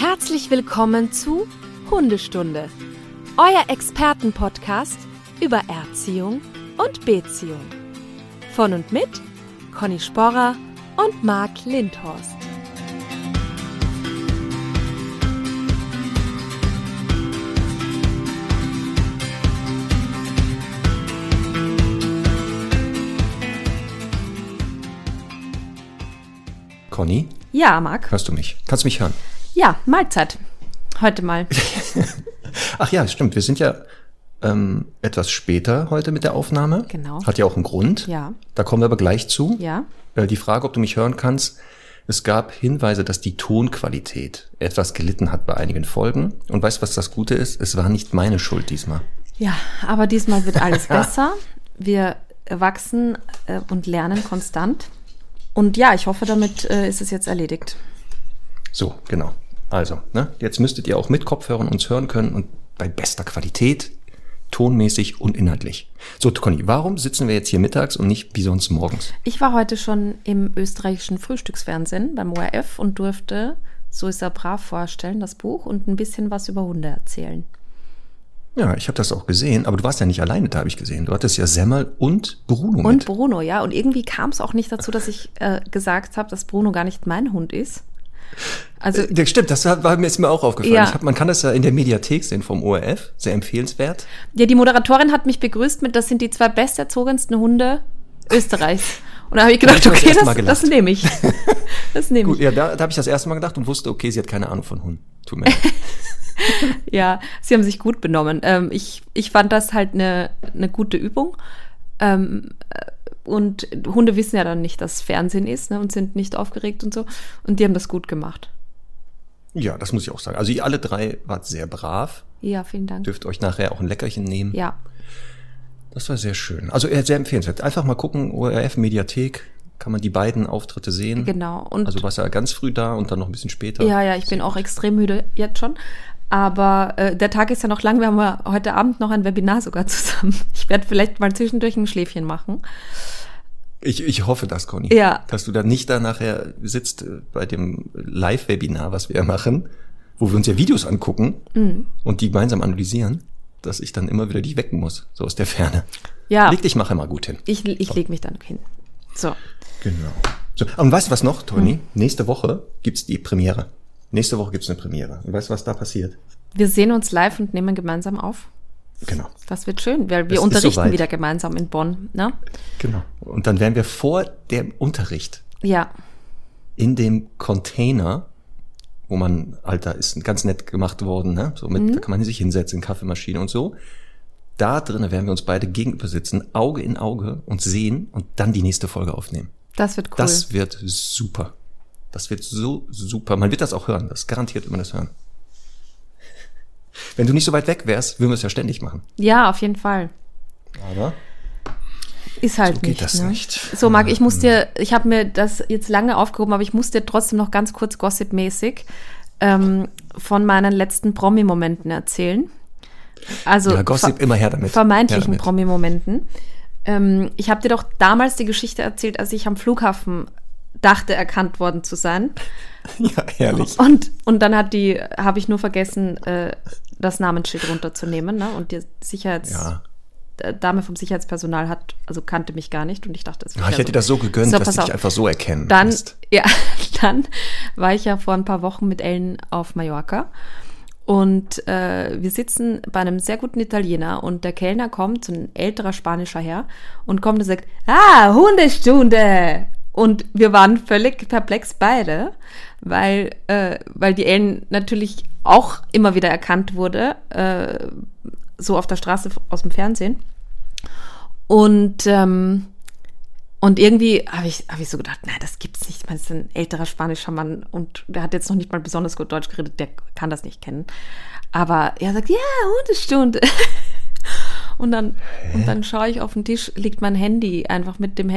Herzlich willkommen zu Hundestunde, euer Expertenpodcast über Erziehung und Beziehung. Von und mit Conny Sporrer und Marc Lindhorst. Conny, Ja, Marc. hörst du mich? Kannst du mich hören? Ja, Mahlzeit. Heute mal. Ach ja, stimmt. Wir sind ja ähm, etwas später heute mit der Aufnahme. Genau. Hat ja auch einen Grund. Ja. Da kommen wir aber gleich zu. Ja. Äh, die Frage, ob du mich hören kannst. Es gab Hinweise, dass die Tonqualität etwas gelitten hat bei einigen Folgen. Und weißt du, was das Gute ist? Es war nicht meine Schuld diesmal. Ja, aber diesmal wird alles besser. Wir wachsen äh, und lernen konstant. Und ja, ich hoffe, damit äh, ist es jetzt erledigt. So, genau. Also, ne, jetzt müsstet ihr auch mit Kopfhörern uns hören können und bei bester Qualität, tonmäßig und inhaltlich. So, Conny, warum sitzen wir jetzt hier mittags und nicht wie sonst morgens? Ich war heute schon im österreichischen Frühstücksfernsehen beim ORF und durfte, so ist er brav vorstellen, das Buch und ein bisschen was über Hunde erzählen. Ja, ich habe das auch gesehen, aber du warst ja nicht alleine, da habe ich gesehen. Du hattest ja Semmel und Bruno Und mit. Bruno, ja. Und irgendwie kam es auch nicht dazu, dass ich äh, gesagt habe, dass Bruno gar nicht mein Hund ist. Also, Ja, stimmt, das war mir, ist mir auch aufgefallen. Ja. Hab, man kann das ja in der Mediathek sehen vom ORF, sehr empfehlenswert. ja, die Moderatorin hat mich begrüßt mit, das sind die zwei besterzogensten Hunde Österreichs. Und da habe ich gedacht, Da hab ich okay, das das, das nehme ich. Das nehme Gut, ich. ja, da, da habe ich das erste Mal gedacht und wusste, okay, sie hat keine Ahnung von Hunden. Tut mir leid. Ja, sie haben sich gut benommen. Ähm, ich, ich fand das halt eine, eine gute Übung. Ähm, äh, und Hunde wissen ja dann nicht, dass Fernsehen ist ne, und sind nicht aufgeregt und so. Und die haben das gut gemacht. ja, das muss ich auch sagen. Also ihr alle drei wart sehr brav. Ja, vielen Dank. Dürft euch nachher auch ein Leckerchen nehmen. Ja, Das war sehr schön. Also äh, sehr empfehlenswert. Einfach mal gucken, ORF Mediathek, kann man die beiden Auftritte sehen. genau. Und Also warst ja ganz früh da und dann noch ein bisschen später. ja, ja, ich bin auch extrem müde jetzt schon. Aber äh, der Tag ist ja noch lang. Wir haben ja heute Abend noch ein Webinar sogar zusammen. Ich werde vielleicht mal zwischendurch ein Schläfchen machen. Ich, ich hoffe das, Conny. Ja. Dass du da nicht da nachher sitzt äh, bei dem Live-Webinar, was wir ja machen, wo wir uns ja Videos angucken Mhm. und die gemeinsam analysieren, dass ich dann immer wieder die wecken muss, so aus der Ferne. Ja, Leg dich mal mal gut hin. ich, ich lege mich dann hin. So. Genau. So, und weißt du was noch, Toni? Hm. Nächste Woche gibt's die Premiere. Nächste Woche gibt's eine Premiere. Und weißt du, was da passiert? Wir sehen uns live und nehmen gemeinsam auf. Genau. Das wird schön, weil wir Es ist unterrichten wieder gemeinsam in Bonn. Ne? Genau. Und dann werden wir vor dem Unterricht Ja, in dem Container, wo man, Alter, ist ganz nett gemacht worden, ne? So mit, da kann man sich hinsetzen, Kaffeemaschine und so. Da drinnen werden wir uns beide gegenüber sitzen, Auge in Auge und sehen und dann die nächste Folge aufnehmen. das wird cool. Das wird super. Das wird so super. Man wird das auch hören. Das garantiert immer das hören. Wenn du nicht so weit weg wärst, würden wir es ja ständig machen. ja, auf jeden Fall. Aber Ist halt So geht nicht. das ne? nicht. So, Marc, ich muss dir, ich habe mir das jetzt lange aufgehoben, aber ich muss dir trotzdem noch ganz kurz gossipmäßig ähm, von meinen letzten Promi-Momenten erzählen. Also ja, Gossip immer her damit. Vermeintlichen. Promi-Momenten. Ähm, ich habe dir doch damals die Geschichte erzählt, als ich am Flughafen dachte, erkannt worden zu sein. Ja, herrlich. Und, und dann hat die, habe ich nur vergessen, äh, das Namensschild runterzunehmen. Ne? Und die Sicherheits, Ja. Dame vom Sicherheitspersonal hat, also kannte mich gar nicht. Und ich dachte, es Ja, ich hätte dir das so gegönnt, So, dass du dich einfach so erkennen Dann, lässt. ja, dann war ich ja vor ein paar Wochen mit Ellen auf Mallorca. Und äh, wir sitzen bei einem sehr guten Italiener und der Kellner kommt, so ein älterer spanischer Herr, und kommt und sagt, ah, Hundestunde! Und wir waren völlig perplex beide, weil, äh, weil die Ellen natürlich auch immer wieder erkannt wurde, äh, so auf der Straße aus dem Fernsehen. Und ähm, und irgendwie habe ich, hab ich so gedacht, nein, das gibt's nicht. Das ist ein älterer spanischer Mann und der hat jetzt noch nicht mal besonders gut Deutsch geredet, der kann das nicht kennen. Aber er sagt, ja, Hundestunde. Und dann, und dann schaue ich auf den Tisch, liegt mein Handy einfach mit dem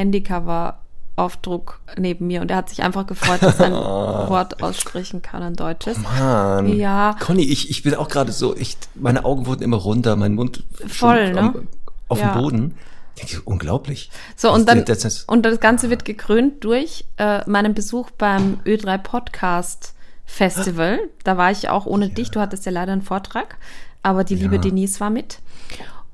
Handycover-Aufdruck neben mir und er hat sich einfach gefreut, dass er ein Wort aussprechen kann, ein deutsches. Mann. Ja. Conny, ich, ich bin auch gerade so, ich, meine Augen wurden immer runter, mein Mund Voll, ne? am, auf Ja. dem Boden. Ich unglaublich. So, Das- und dann, das ist- und das Ganze wird gekrönt durch äh, meinen Besuch beim Ö3 Podcast Festival. Da war ich auch ohne ja. dich. Du hattest ja leider einen Vortrag, aber die liebe ja. Denise war mit.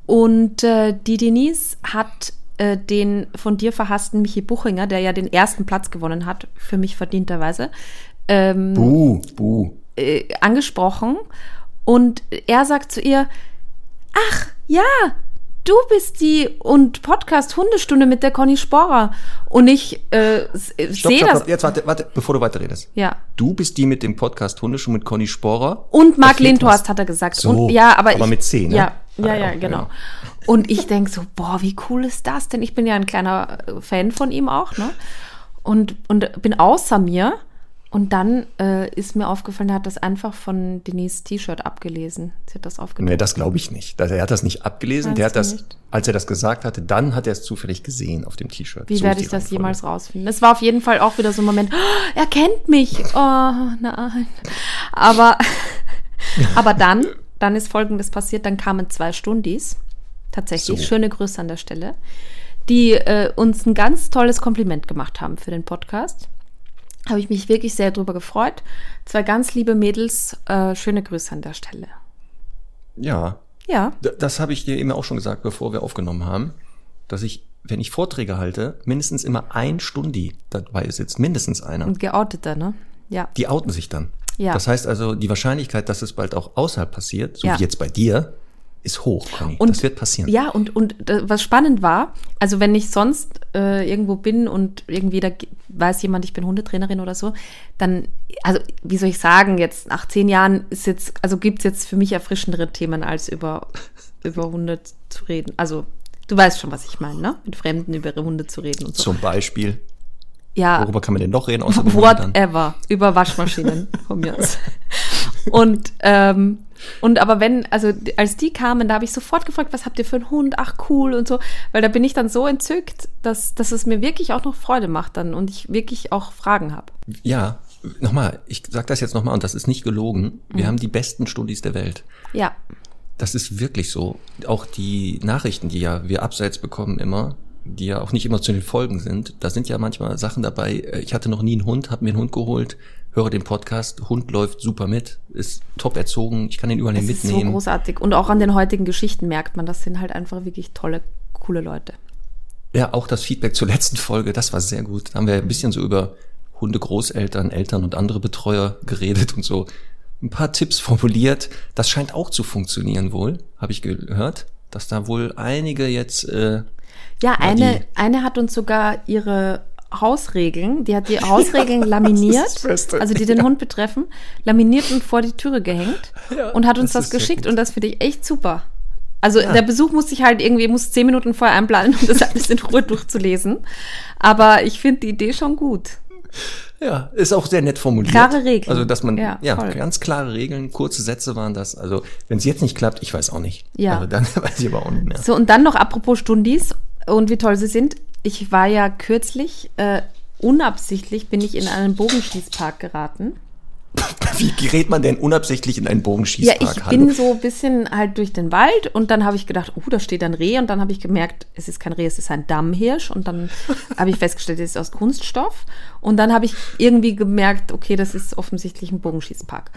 Und äh, die Denise hat äh, den von dir verhassten Michi Buchinger, der ja den ersten Platz gewonnen hat, für mich verdienterweise, ähm, buh, buh. Äh, angesprochen. Und er sagt zu ihr, ach ja, du bist die und Podcast Hundestunde mit der Conny Sporer. Und ich äh, sehe das. Jetzt warte, warte, bevor du weiterredest. Ja. Du bist die mit dem Podcast Hundestunde mit Conny Sporer. Und Marc Lindhorst hat er gesagt. So, und, ja, aber, aber ich, mit C, ne? Ja, ja, ja, genau. Und ich denke so, boah, wie cool ist das denn? Ich bin ja ein kleiner Fan von ihm auch, ne? Und, und bin außer mir und dann äh, ist mir aufgefallen, er hat das einfach von Denise T-Shirt abgelesen. Sie hat das aufgenommen. Nee, das glaube ich nicht. Er hat das nicht abgelesen. Meinst der hat das, nicht? als er das gesagt hatte, dann hat er es zufällig gesehen auf dem T-Shirt. Wie so werde ich das jemals rausfinden? Es war auf jeden Fall auch wieder so ein Moment, oh, er kennt mich. Oh, nein. Aber, aber dann, dann ist Folgendes passiert. Dann kamen zwei Stundis. Tatsächlich, so. schöne Grüße an der Stelle. Die äh, uns ein ganz tolles Kompliment gemacht haben für den Podcast habe ich mich wirklich sehr drüber gefreut. Zwei ganz liebe Mädels, äh, schöne Grüße an der Stelle. Ja. Ja. Das habe ich dir eben auch schon gesagt, bevor wir aufgenommen haben, dass ich, wenn ich Vorträge halte, mindestens immer ein Stundi dabei sitzt, mindestens einer. Und geouteter, ne? Ja. Die outen sich dann. Ja. Das heißt also, die Wahrscheinlichkeit, dass es bald auch außerhalb passiert, so ja. wie jetzt bei dir, ist hoch, Conny. Und, das wird passieren. Ja, und, und was spannend war, also wenn ich sonst äh, irgendwo bin und irgendwie da weiß jemand, ich bin Hundetrainerin oder so, dann, also wie soll ich sagen, jetzt nach zehn Jahren ist jetzt, also gibt es jetzt für mich erfrischendere Themen, als über, über Hunde zu reden. Also du weißt schon, was ich meine, ne? Mit Fremden über ihre Hunde zu reden und so. Zum Beispiel. Ja. Worüber kann man denn noch reden? Außer Whatever. Über Waschmaschinen von mir aus. Und ähm, und aber wenn, also als die kamen, da habe ich sofort gefragt, was habt ihr für einen Hund? Ach cool und so, weil da bin ich dann so entzückt, dass, dass es mir wirklich auch noch Freude macht dann und ich wirklich auch Fragen habe. Ja, nochmal, ich sage das jetzt nochmal und das ist nicht gelogen. Wir mhm. haben die besten Studis der Welt. Ja. Das ist wirklich so. Auch die Nachrichten, die ja wir abseits bekommen immer, die ja auch nicht immer zu den Folgen sind, da sind ja manchmal Sachen dabei. Äh, ich hatte noch nie einen Hund, habe mir einen Hund geholt, höre den Podcast, Hund läuft super mit, ist top erzogen, ich kann ihn überall das mitnehmen. Ist so großartig. Und auch an den heutigen Geschichten merkt man, das sind halt einfach wirklich tolle, coole Leute. Ja, auch das Feedback zur letzten Folge, das war sehr gut. Da haben wir ein bisschen so über Hunde, Großeltern, Eltern und andere Betreuer geredet und so ein paar Tipps formuliert. Das scheint auch zu funktionieren wohl, habe ich gehört, dass da wohl einige jetzt. Äh, ja, eine, eine hat uns sogar ihre Hausregeln, die hat die Hausregeln ja, laminiert, also die den ja. Hund betreffen, laminiert und vor die Türe gehängt ja, und hat uns das, das geschickt und das finde ich echt super. Also der Besuch musste ich halt irgendwie, muss zehn Minuten vorher einplanen, um das alles in Ruhe durchzulesen. Aber ich finde die Idee schon gut. Ja, ist auch sehr nett formuliert. Klare Regeln. Also, dass man, ja, ja ganz klare Regeln, kurze Sätze waren das. Also, wenn es jetzt nicht klappt, ich weiß auch nicht. Ja. Also, dann weiß ich aber auch nicht mehr. So, und dann noch apropos Stundis und wie toll sie sind ich war ja kürzlich, äh, unabsichtlich bin ich in einen Bogenschießpark geraten. Wie gerät man denn unabsichtlich in einen Bogenschießpark? Ja, ich Hallo? bin so ein bisschen halt durch den Wald und dann habe ich gedacht, oh, da steht ein Reh und dann habe ich gemerkt, es ist kein Reh, es ist ein Dammhirsch und dann habe ich festgestellt, es ist aus Kunststoff und dann habe ich irgendwie gemerkt, okay, das ist offensichtlich ein Bogenschießpark.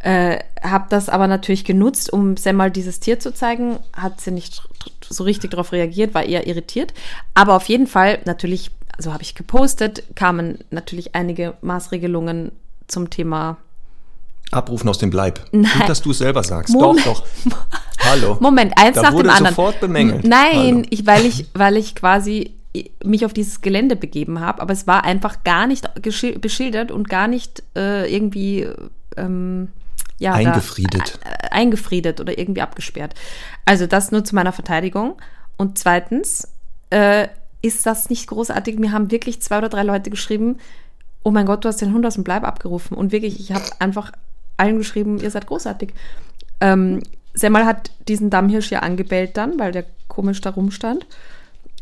Äh, habe das aber natürlich genutzt, um Sam mal dieses Tier zu zeigen. Hat sie nicht so richtig darauf reagiert, war eher irritiert. Aber auf jeden Fall, natürlich, so habe ich gepostet, kamen natürlich einige Maßregelungen zum Thema Abrufen aus dem Bleib. Nein. Gut, dass du es selber sagst. Moment. Doch, doch. Hallo. Moment, eins da nach wurde dem anderen. sofort bemängelt. Nein, ich, weil, ich, weil ich quasi mich auf dieses Gelände begeben habe, aber es war einfach gar nicht beschildert und gar nicht äh, irgendwie ähm, ja, eingefriedet. Da, äh, eingefriedet oder irgendwie abgesperrt. Also das nur zu meiner Verteidigung. Und zweitens äh, ist das nicht großartig. Mir haben wirklich zwei oder drei Leute geschrieben, oh mein Gott, du hast den Hund aus dem Bleib abgerufen. Und wirklich, ich habe einfach allen geschrieben, ihr seid großartig. Ähm, Semmel hat diesen Dammhirsch ja angebellt dann, weil der komisch da rumstand.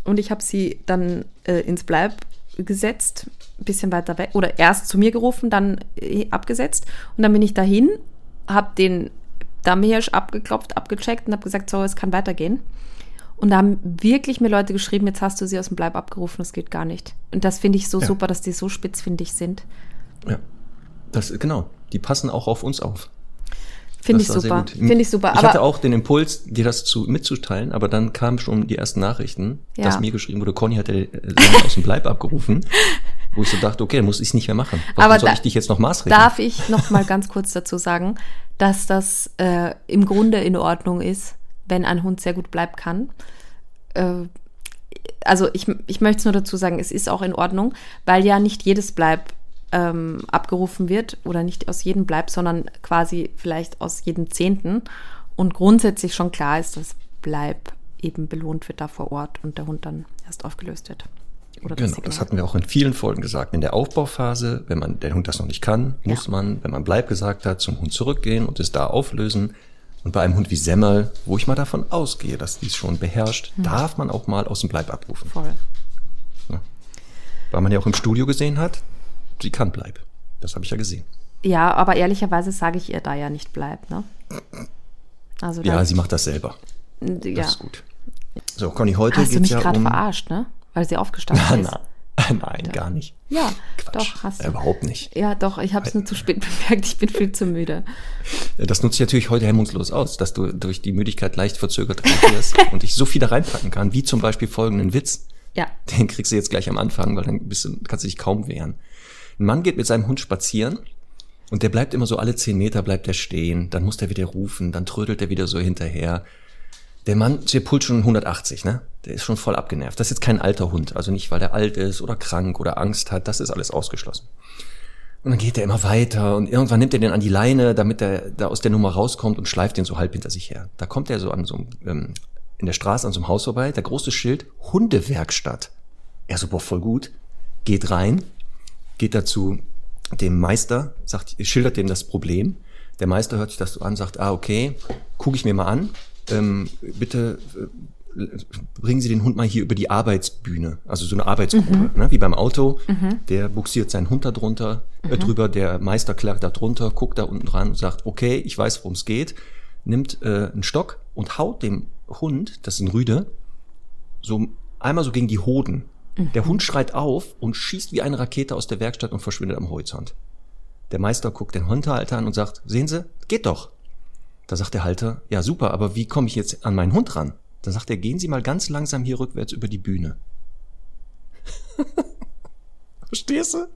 Und ich habe sie dann äh, ins Bleib gesetzt, ein bisschen weiter weg, oder erst zu mir gerufen, dann äh, abgesetzt. Und dann bin ich dahin habe den Dammhirsch abgeklopft, abgecheckt und habe gesagt, so, es kann weitergehen. Und da haben wirklich mir Leute geschrieben, jetzt hast du sie aus dem Bleib abgerufen, das geht gar nicht. Und das finde ich so ja. super, dass die so spitzfindig sind. Ja. Das, genau, die passen auch auf uns auf. Finde ich super. Finde ich super. Ich hatte auch den Impuls, dir das zu, mitzuteilen, aber dann kamen schon die ersten Nachrichten, Ja. dass mir geschrieben wurde, Conny hat den Sender aus dem Bleib abgerufen, wo ich so dachte, okay, dann muss ich es nicht mehr machen. Warum Aber soll da- ich dich jetzt noch maßregeln? darf ich noch mal ganz kurz dazu sagen, dass das äh, im Grunde in Ordnung ist, wenn ein Hund sehr gut bleiben kann. Äh, also ich, ich möchte es nur dazu sagen, es ist auch in Ordnung, weil ja nicht jedes Bleib ähm, abgerufen wird oder nicht aus jedem Bleib, sondern quasi vielleicht aus jedem Zehnten. Und grundsätzlich schon klar ist, dass Bleib eben belohnt wird da vor Ort und der Hund dann erst aufgelöst wird. Oder Genau, das hatten wir auch in vielen Folgen gesagt. In der Aufbauphase, wenn man der Hund das noch nicht kann, Ja. muss man, wenn man Bleib gesagt hat, zum Hund zurückgehen und es da auflösen. Und bei einem Hund wie Semmel, wo ich mal davon ausgehe, dass dies schon beherrscht, Hm. darf man auch mal aus dem Bleib abrufen. Voll. Weil man ja auch im Studio gesehen hat, sie kann Bleib. Das habe ich ja gesehen. Ja, aber ehrlicherweise sage ich ihr da ja nicht bleibt, ne? Also Ja, sie macht das selber. Das ja. ist gut. So, Conny, heute Hast du geht's mich ja gerade um... verarscht, ne? Weil sie aufgestanden ist. nein, gar nicht. Ja, Quatsch. doch, hast du. Überhaupt nicht. Ja, doch, ich habe es nur zu spät bemerkt. Ich bin viel zu müde. Das nutze ich natürlich heute hemmungslos aus, dass du durch die Müdigkeit leicht verzögert reagierst und ich so viel da reinpacken kann, wie zum Beispiel folgenden Witz. Ja. Den kriegst du jetzt gleich am Anfang, weil dann bist du, kannst du dich kaum wehren. Ein Mann geht mit seinem Hund spazieren und der bleibt immer so alle zehn Meter bleibt er stehen, dann muss der wieder rufen, dann trödelt er wieder so hinterher. Der Mann, der pult schon 180, ne? Der ist schon voll abgenervt. Das ist jetzt kein alter Hund, also nicht, weil der alt ist oder krank oder Angst hat, das ist alles ausgeschlossen. Und dann geht er immer weiter und irgendwann nimmt er den an die Leine, damit er da aus der Nummer rauskommt und schleift den so halb hinter sich her. Da kommt er so an so einem, ähm, in der Straße an so einem Haus vorbei, der große Schild Hundewerkstatt. Er so, boah, voll gut. Geht rein, geht dazu dem Meister, sagt, schildert dem das Problem. Der Meister hört sich das so an, sagt, ah, okay, gucke ich mir mal an. Ähm, bitte äh, bringen Sie den Hund mal hier über die Arbeitsbühne, also so eine Arbeitsgruppe, ne, wie beim Auto. Der buxiert seinen Hund da drunter, äh, drüber, der Meister klärt da drunter, guckt da unten dran und sagt, okay, ich weiß, worum es geht, nimmt äh, einen Stock und haut dem Hund, das ist ein Rüde, so einmal so gegen die Hoden. Der Hund schreit auf und schießt wie eine Rakete aus der Werkstatt und verschwindet am Horizont. Der Meister guckt den Hundehalter an und sagt, sehen Sie, geht doch. Da sagt der Halter, ja super, aber wie komme ich jetzt an meinen Hund ran? Da sagt er, gehen Sie mal ganz langsam hier rückwärts über die Bühne. Verstehst du?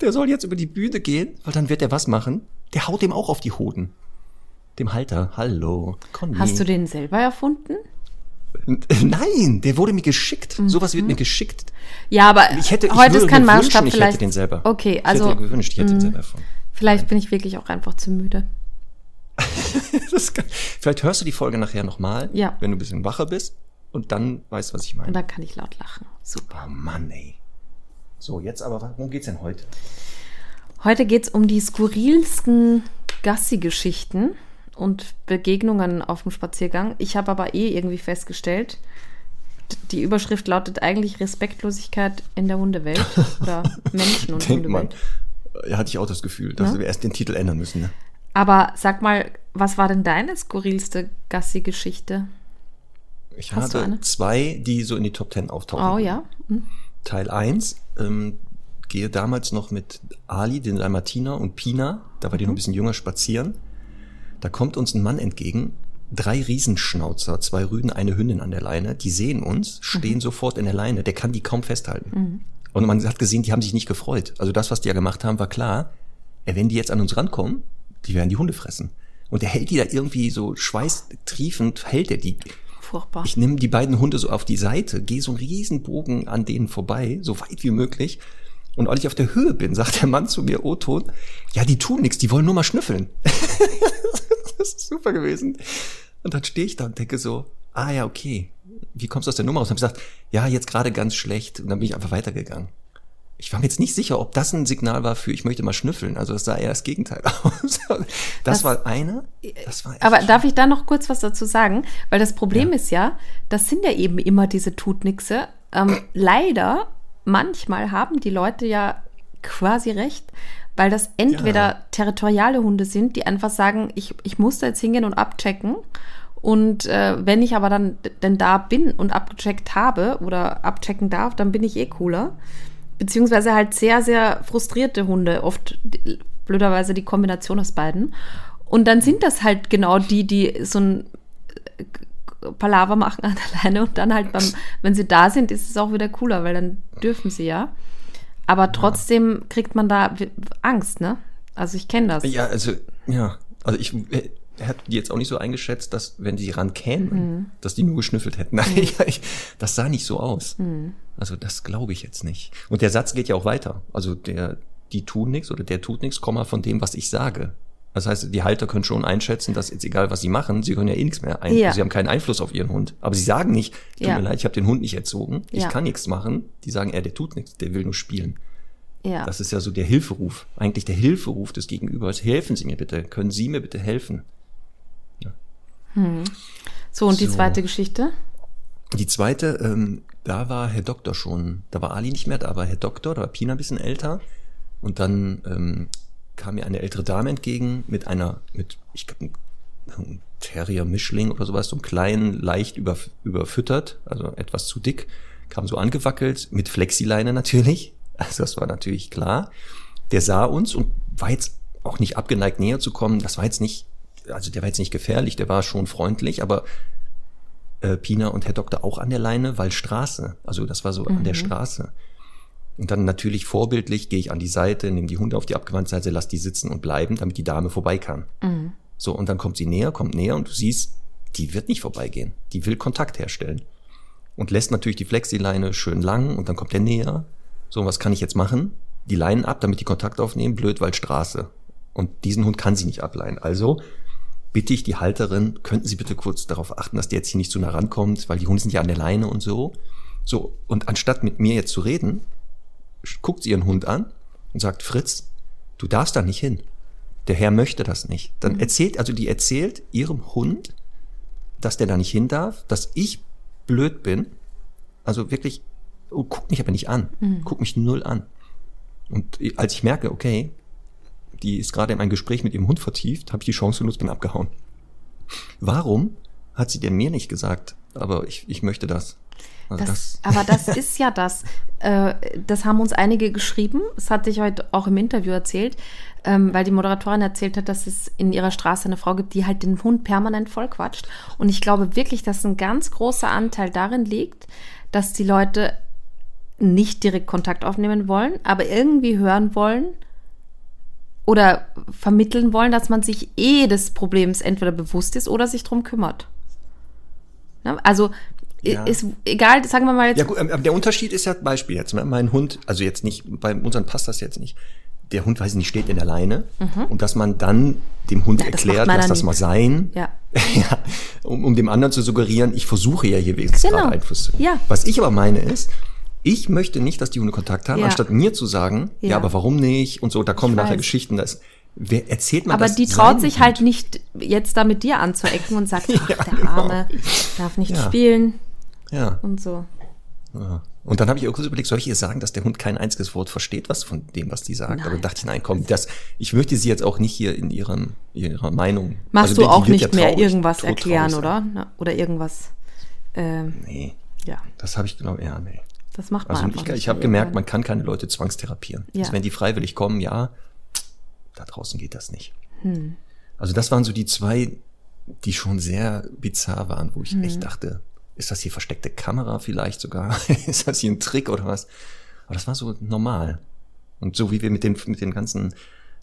Der soll jetzt über die Bühne gehen, weil dann wird er was machen. Der haut dem auch auf die Hoden. Dem Halter, hallo, Conny. Hast du den selber erfunden? Nein, der wurde mir geschickt. Mhm. Sowas wird mir geschickt. Ja, aber Ich hätte, ich heute ist kein Maßstab wünschen, ich vielleicht. hätte den selber. Okay, also ich hätte mir gewünscht, ich hätte den selber erfunden. vielleicht bin ich wirklich auch einfach zu müde. Kann, vielleicht hörst du die Folge nachher nochmal, Ja. wenn du ein bisschen wacher bist und dann weißt du, was ich Und meine. dann kann ich laut lachen. Super. Oh Mann, ey. So, jetzt aber, worum geht's denn heute? Heute geht es um die skurrilsten Gassi-Geschichten und Begegnungen auf dem Spaziergang. Ich habe aber eh irgendwie festgestellt, die Überschrift lautet eigentlich Respektlosigkeit in der Hundewelt oder Menschen und Denkt man. Hundewelt. Ja, hatte ich auch das Gefühl, dass Ja. wir erst den Titel ändern müssen. Ne? Aber sag mal, was war denn deine skurrilste Gassi-Geschichte? Ich Hast du hatte eine? zwei, die so in die Top Ten auftauchen. Oh ja. Hm? Teil 1, ähm, gehe damals noch mit Ali, den Dalmatiner und Pina, da war die noch ein bisschen jünger, spazieren. Da kommt uns ein Mann entgegen, drei Riesenschnauzer, zwei Rüden, eine Hündin an der Leine, die sehen uns, stehen sofort in der Leine, der kann die kaum festhalten. Und man hat gesehen, die haben sich nicht gefreut. Also das, was die ja gemacht haben, war klar, wenn die jetzt an uns rankommen, die werden die Hunde fressen. Und der hält die da irgendwie so schweißtriefend, hält er die. Furchtbar. Ich nehme die beiden Hunde so auf die Seite, gehe so einen riesen Bogen an denen vorbei, so weit wie möglich. Und als ich auf der Höhe bin, sagt der Mann zu mir, O-Ton, ja, die tun nichts, die wollen nur mal schnüffeln. das ist super gewesen. Und dann stehe ich da und denke so, ah ja, okay, wie kommst du aus der Nummer raus? Und hab gesagt, ja, jetzt gerade ganz schlecht. Und dann bin ich einfach weitergegangen. Ich war mir jetzt nicht sicher, ob das ein Signal war für, ich möchte mal schnüffeln. Also das sah eher das Gegenteil aus. Das, Das- war eine. Das war echt Aber darf ich da noch kurz was dazu sagen? Weil das Problem Ja. ist ja, das sind ja eben immer diese Tutnixe. Ähm, leider, manchmal haben die Leute ja quasi recht, weil das entweder Ja. territoriale Hunde sind, die einfach sagen, ich, ich muss da jetzt hingehen und abchecken. Und äh, wenn ich aber dann denn da bin und abgecheckt habe oder abchecken darf, dann bin ich eh cooler. Beziehungsweise halt sehr, sehr frustrierte Hunde. Oft blöderweise die Kombination aus beiden. Und dann sind das halt genau die, die so ein äh, Palaver machen an alleine und dann halt beim, wenn sie da sind, ist es auch wieder cooler, weil dann dürfen sie ja. Aber trotzdem kriegt man da Angst, ne? Also ich kenne das. Ja, also, ja. Also ich äh, hätte die jetzt auch nicht so eingeschätzt, dass, wenn die rankämen, mhm. dass die nur geschnüffelt hätten. Nein, mhm. das sah nicht so aus. Mhm. Also das glaube ich jetzt nicht. Und der Satz geht ja auch weiter. Also der, die tun nichts oder der tut nichts, Komma von dem, was ich sage. Das heißt, die Halter können schon einschätzen, dass jetzt egal, was sie machen, sie können ja eh nichts mehr ein. Ja. Sie haben keinen Einfluss auf ihren Hund. Aber sie sagen nicht, tut ja. mir leid, ich habe den Hund nicht erzogen, ja. ich kann nichts machen. Die sagen, er, der tut nichts, der will nur spielen. Ja. Das ist ja so der Hilferuf. Eigentlich der Hilferuf des Gegenübers. Helfen Sie mir bitte. Können Sie mir bitte helfen? Ja. Hm. So, und so. die zweite Geschichte? Die zweite, ähm, da war Herr Doktor schon, da war Ali nicht mehr, da war Herr Doktor, da war Pina ein bisschen älter. Und dann ähm, kam mir eine ältere Dame entgegen mit einer, mit, ich glaube, ein Terrier-Mischling oder sowas, so einen kleinen, leicht über, überfüttert, also etwas zu dick, kam so angewackelt, mit Flexileine natürlich, also das war natürlich klar. Der sah uns und war jetzt auch nicht abgeneigt näher zu kommen. Das war jetzt nicht, also der war jetzt nicht gefährlich, der war schon freundlich, aber äh, Pina und Herr Doktor auch an der Leine, weil Straße. Also das war so mhm. an der mhm. Straße. Und dann natürlich vorbildlich gehe ich an die Seite, nehme die Hunde auf die abgewandte Seite, lass die sitzen und bleiben, damit die Dame vorbei kann. Mhm. So, und dann kommt sie näher, kommt näher und du siehst, die wird nicht vorbeigehen. Die will Kontakt herstellen. Und lässt natürlich die Flexileine schön lang und dann kommt er näher. So, was kann ich jetzt machen? Die Leinen ab, damit die Kontakt aufnehmen, blöd, weil Straße. Und diesen Hund kann sie nicht ableihen. Also bitte ich die Halterin, könnten Sie bitte kurz darauf achten, dass der jetzt hier nicht zu nah rankommt, weil die Hunde sind ja an der Leine und so. So, und anstatt mit mir jetzt zu reden, guckt sie ihren Hund an und sagt, Fritz, du darfst da nicht hin. Der Herr möchte das nicht. Dann mhm. erzählt, also die erzählt ihrem Hund, dass der da nicht hin darf, dass ich blöd bin. Also wirklich, oh, guck mich aber nicht an. Mhm. Guck mich null an. Und als ich merke, okay, die ist gerade in ein Gespräch mit ihrem Hund vertieft, habe ich die Chance genutzt, bin abgehauen. Warum hat sie denn mir nicht gesagt, aber ich, ich möchte das? Also das, das aber das ist ja das. Äh, das haben uns einige geschrieben. Das hatte ich heute auch im Interview erzählt, ähm, weil die Moderatorin erzählt hat, dass es in ihrer Straße eine Frau gibt, die halt den Hund permanent vollquatscht. Und ich glaube wirklich, dass ein ganz großer Anteil darin liegt, dass die Leute nicht direkt Kontakt aufnehmen wollen, aber irgendwie hören wollen, oder vermitteln wollen, dass man sich eh des Problems entweder bewusst ist oder sich drum kümmert. Also ja. ist egal, sagen wir mal jetzt. Ja, gut, aber der Unterschied ist ja Beispiel jetzt. Ne? Mein Hund, also jetzt nicht, bei unseren passt das jetzt nicht. Der Hund, weiß ich nicht, steht in der Leine mhm. und dass man dann dem Hund ja, erklärt, lass das mal sein. Ja. ja um, um dem anderen zu suggerieren, ich versuche ja hier wenigstens genau. Einfluss zu. Ja. Was ich aber meine ist, ich möchte nicht, dass die Hunde Kontakt haben, ja. anstatt mir zu sagen, ja. ja. aber warum nicht und so, da kommen ich nachher weiß. Geschichten, das Wer erzählt man Aber das die traut sich halt nicht, jetzt da mit dir anzuecken und sagt, ach, der genau. Arme darf nicht spielen. Ja. Und so. Ja. Und dann habe ich auch kurz überlegt, soll ich ihr sagen, dass der Hund kein einziges Wort versteht, was von dem, was die sagt? Nein. Aber dachte ich, nein, komm, das, ich möchte sie jetzt auch nicht hier in ihrem, ihrer Meinung. Machst also, du auch nicht ja mehr irgendwas erklären, oder? Oder irgendwas. Ähm, nee. Ja. Das habe ich genau, ja, nee. Das macht man also einfach ich, ich habe gemerkt, man kann keine Leute zwangstherapieren. Ja. Also wenn die freiwillig kommen, ja, da draußen geht das nicht. Hm. Also das waren so die zwei, die schon sehr bizarr waren, wo ich hm. echt dachte, ist das hier versteckte Kamera vielleicht sogar? ist das hier ein Trick oder was? Aber das war so normal. Und so wie wir mit den, mit den ganzen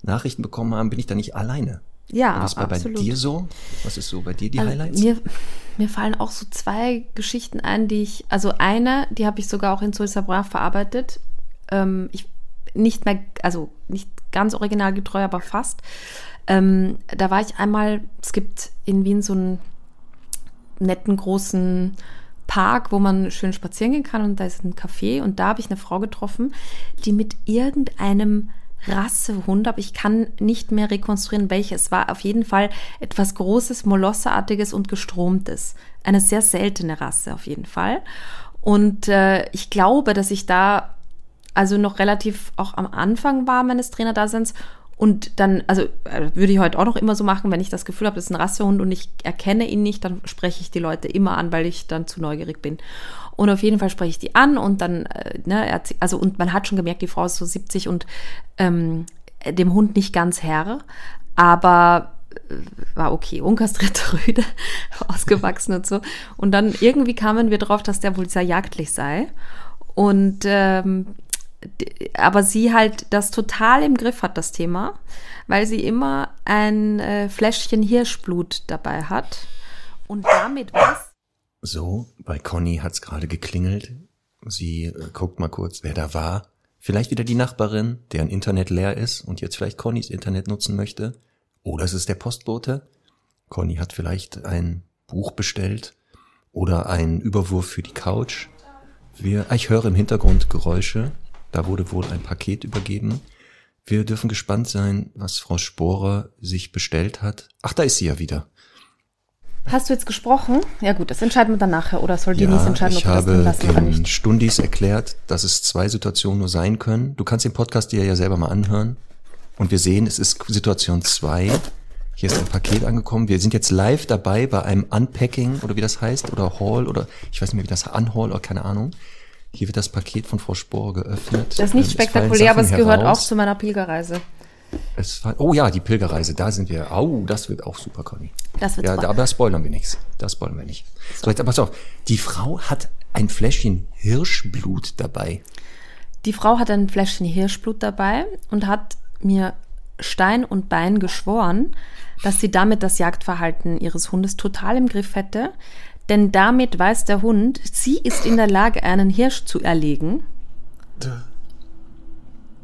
Nachrichten bekommen haben, bin ich da nicht alleine. Ja, Was war absolut. bei dir so? Was ist so bei dir die also Highlights? Mir, mir fallen auch so zwei Geschichten ein, die ich, also eine, die habe ich sogar auch in Soul Brav verarbeitet. Ähm, ich nicht mehr, also nicht ganz originalgetreu, aber fast. Ähm, da war ich einmal, es gibt in Wien so einen netten großen Park, wo man schön spazieren gehen kann und da ist ein Café und da habe ich eine Frau getroffen, die mit irgendeinem Rassehund, aber ich kann nicht mehr rekonstruieren, welches. Es war auf jeden Fall etwas Großes, Molosseartiges und Gestromtes. Eine sehr seltene Rasse auf jeden Fall. Und äh, ich glaube, dass ich da also noch relativ auch am Anfang war meines Trainerdaseins und dann, also äh, würde ich heute auch noch immer so machen, wenn ich das Gefühl habe, das ist ein Rassehund und ich erkenne ihn nicht, dann spreche ich die Leute immer an, weil ich dann zu neugierig bin. Und auf jeden Fall spreche ich die an und dann, äh, ne, also und man hat schon gemerkt, die Frau ist so 70 und ähm, äh, dem Hund nicht ganz Herr, aber äh, war okay, unkastrierte Rüde, ausgewachsen und so. Und dann irgendwie kamen wir drauf, dass der wohl sehr jagdlich sei. Und ähm, aber sie halt das total im Griff hat, das Thema, weil sie immer ein äh, Fläschchen Hirschblut dabei hat und damit was. So, bei Conny hat's gerade geklingelt. Sie äh, guckt mal kurz, wer da war. Vielleicht wieder die Nachbarin, deren Internet leer ist und jetzt vielleicht Connys Internet nutzen möchte. Oder es ist der Postbote. Conny hat vielleicht ein Buch bestellt oder einen Überwurf für die Couch. Wir, ah, ich höre im Hintergrund Geräusche. Da wurde wohl ein Paket übergeben. Wir dürfen gespannt sein, was Frau Sporer sich bestellt hat. Ach, da ist sie ja wieder. Hast du jetzt gesprochen? Ja gut, das entscheiden wir dann nachher. Oder soll Ja, Denise entscheiden, ob ich das habe lassen oder den nicht? Stundis erklärt, dass es zwei Situationen nur sein können. Du kannst den Podcast dir ja selber mal anhören. Und wir sehen, es ist Situation zwei. Hier ist ein Paket angekommen. Wir sind jetzt live dabei bei einem Unpacking oder wie das heißt oder Haul oder ich weiß nicht mehr, wie das Unhaul oder keine Ahnung. Hier wird das Paket von Frau Sporer geöffnet. Das ist nicht Ähm, spektakulär, aber es gehört auch heraus. zu meiner Pilgerreise. Fall- oh ja, die Pilgerreise, da sind wir. Au, das wird auch super, Conny. Das wird ja, super. da, aber da spoilern wir nichts. Das spoilern wir nicht. So, jetzt aber pass auf. Die Frau hat ein Fläschchen Hirschblut dabei. Die Frau hat ein Fläschchen Hirschblut dabei und hat mir Stein und Bein geschworen, dass sie damit das Jagdverhalten ihres Hundes total im Griff hätte. Denn damit weiß der Hund, sie ist in der Lage, einen Hirsch zu erlegen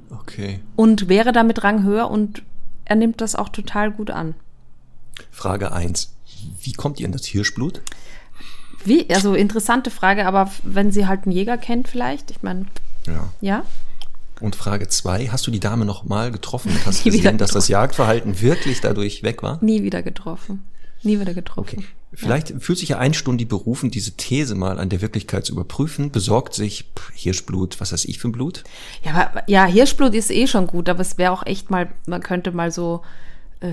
Okay. und wäre damit Rang höher und er nimmt das auch total gut an. Frage eins: Wie kommt ihr in das Hirschblut? Wie, also interessante Frage, aber wenn sie halt einen Jäger kennt vielleicht, ich meine, Ja. ja, Und Frage zwei: Hast du die Dame noch mal getroffen und hast gesehen, dass das Jagdverhalten wirklich dadurch weg war? nie wieder getroffen. Nie wieder getroffen. Okay. Vielleicht fühlt sich ja ein Stundi berufen, diese These mal an der Wirklichkeit zu überprüfen, besorgt sich pff, Hirschblut, was weiß ich für ein Blut? Ja, aber, ja, Hirschblut ist eh schon gut, aber es wäre auch echt mal, man könnte mal so, äh,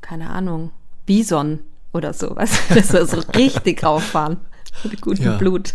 keine Ahnung, Bison oder so, weißt du, das so richtig auffahren mit gutem Ja. Blut.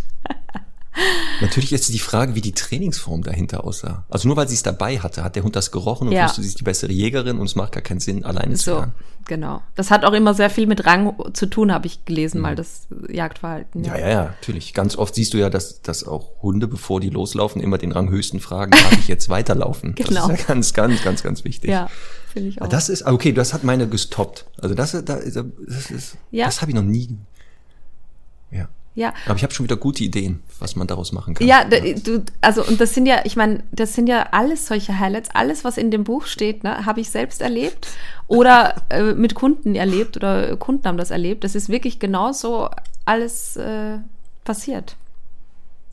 Natürlich ist die Frage, wie die Trainingsform dahinter aussah. Also nur weil sie es dabei hatte, hat der Hund das gerochen und Ja. wusste, sie ist die bessere Jägerin und es macht gar keinen Sinn, alleine zu So, jagen. genau. Das hat auch immer sehr viel mit Rang zu tun, habe ich gelesen, mal das Jagdverhalten. Mhm. Ja, ja, ja, natürlich. Ganz oft siehst du ja, dass, dass auch Hunde, bevor die loslaufen, immer den Ranghöchsten fragen, darf ich jetzt weiterlaufen? Genau. Das ist ja ganz, ganz, ganz, ganz wichtig. Ja, finde ich auch. Das ist, okay, das hat meine gestoppt. Also das, das, das ist, Ja. das habe ich noch nie. Ja. Ja. Aber ich habe schon wieder gute Ideen, was man daraus machen kann. Ja, du, also und das sind ja, ich meine, das sind ja alles solche Highlights, alles, was in dem Buch steht, ne, habe ich selbst erlebt oder äh, mit Kunden erlebt oder Kunden haben das erlebt. Das ist wirklich genauso alles äh, passiert.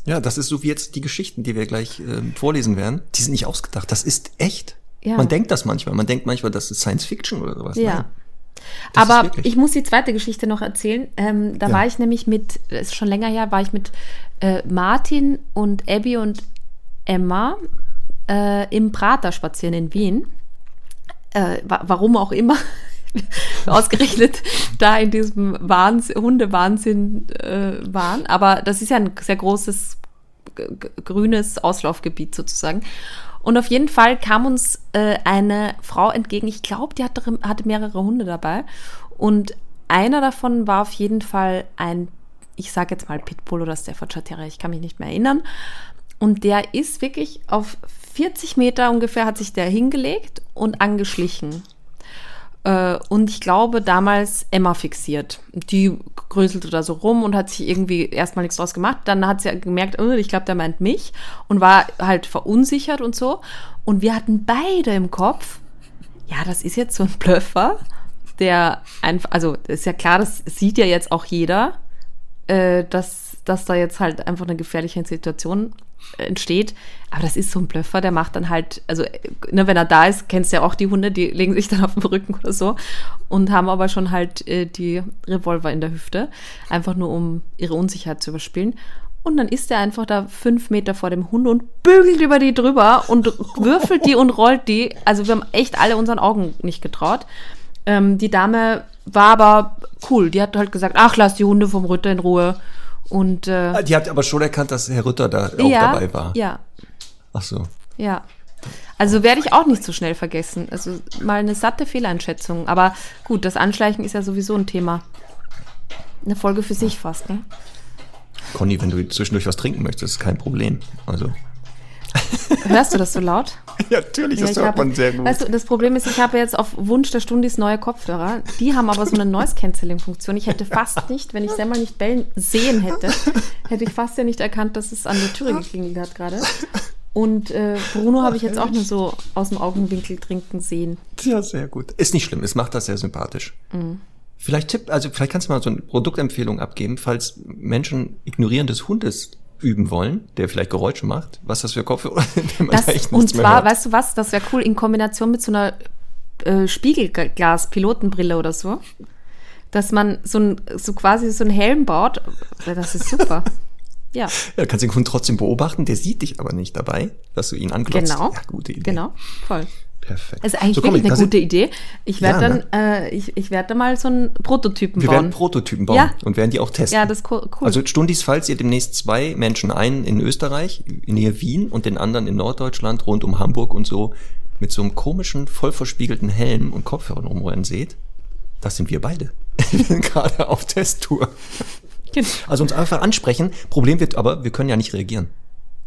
Ja, das ist so wie jetzt die Geschichten, die wir gleich ähm, vorlesen werden. Die sind nicht ausgedacht. Das ist echt. Ja. Man denkt das manchmal. Man denkt manchmal, das ist Science Fiction oder sowas. Ja. Nein. Das Aber ich muss die zweite Geschichte noch erzählen. Ähm, da Ja. war ich nämlich mit, das ist schon länger her, war ich mit äh, Martin und Abby und Emma äh, im Prater spazieren in Wien. Äh, wa warum auch immer. Ausgerechnet da in diesem Wahnsinn, Hundewahnsinn äh, waren. Aber das ist ja ein sehr großes grünes Auslaufgebiet sozusagen. Und auf jeden Fall kam uns äh, eine Frau entgegen. Ich glaube, die hatte, hatte mehrere Hunde dabei. Und einer davon war auf jeden Fall ein, ich sage jetzt mal Pitbull oder Staffordshire Terrier, ich kann mich nicht mehr erinnern. Und der ist wirklich auf 40 Meter ungefähr, hat sich der hingelegt und angeschlichen. Äh, und ich glaube, damals Emma fixiert. Die größelte da so rum und hat sich irgendwie erstmal nichts draus gemacht. Dann hat sie gemerkt, oh, ich glaube, der meint mich und war halt verunsichert und so. Und wir hatten beide im Kopf, ja, das ist jetzt so ein Blöffer, der einfach, also ist ja klar, das sieht ja jetzt auch jeder, äh, dass, dass da jetzt halt einfach eine gefährliche Situation entsteht. Aber das ist so ein Blöffer, der macht dann halt, also ne, wenn er da ist, kennst du ja auch die Hunde, die legen sich dann auf den Rücken oder so und haben aber schon halt äh, die Revolver in der Hüfte, einfach nur um ihre Unsicherheit zu überspielen. Und dann ist er einfach da fünf Meter vor dem Hund und bügelt über die drüber und würfelt die und rollt die. Also wir haben echt alle unseren Augen nicht getraut. Ähm, die Dame war aber cool. Die hat halt gesagt, ach, lass die Hunde vom Ritter in Ruhe. Und äh, Ah, Die hat aber schon erkannt, dass Herr Rütter da auch ja, dabei war. Ja, Ach so. ja. Also werde ich auch nicht so schnell vergessen. Also mal eine satte Fehleinschätzung. Aber gut, das Anschleichen ist ja sowieso ein Thema. Eine Folge für sich fast, ne? Conny, wenn du zwischendurch was trinken möchtest, ist kein Problem. Also. Hörst du das so laut? Ja, natürlich, das Ja, hört habe- man sehr gut. Weißt du, das Problem ist, ich habe jetzt auf Wunsch der Stundis neue Kopfhörer. Die haben aber so eine Noise-Canceling-Funktion. Ich hätte fast nicht, wenn ich Semmel nicht bellen sehen hätte, hätte ich fast ja nicht erkannt, dass es an der Türe geklingelt hat gerade. Und äh, Bruno habe ich jetzt auch nur so aus dem Augenwinkel trinken sehen. Ja, sehr gut. Ist nicht schlimm, es macht das sehr sympathisch. Mhm. Vielleicht Tipp, also vielleicht kannst du mal so eine Produktempfehlung abgeben, falls Menschen Ignorieren des Hundes üben wollen, der vielleicht Geräusche macht, was das für man Das, und zwar, weißt du was, das wäre cool in Kombination mit so einer äh, Spiegelglas-Pilotenbrille oder so. Dass man so, ein, so quasi so einen Helm baut. Das ist super. ja, Ja, kannst den Hund trotzdem beobachten, der sieht dich aber nicht dabei, dass du ihn anglotzt. genau. Ja, gute Idee. Genau, voll. Perfekt. Also eigentlich So, komm, wirklich eine das sind- gute Idee. Ich werde Ja, dann, ne? äh, ich, ich werde mal so einen Prototypen Wir bauen. werden Prototypen bauen Ja. und werden die auch testen. ja, das ist cool. cool. Also Stundis, falls ihr demnächst zwei Menschen, einen in Österreich, in Nähe Wien und den anderen in Norddeutschland, rund um Hamburg und so, mit so einem komischen, voll verspiegelten Helm und Kopfhörern rumrennen seht, das sind wir beide. Wir sind gerade auf Testtour. Genau. Also uns einfach ansprechen. Problem wird aber, wir können ja nicht reagieren.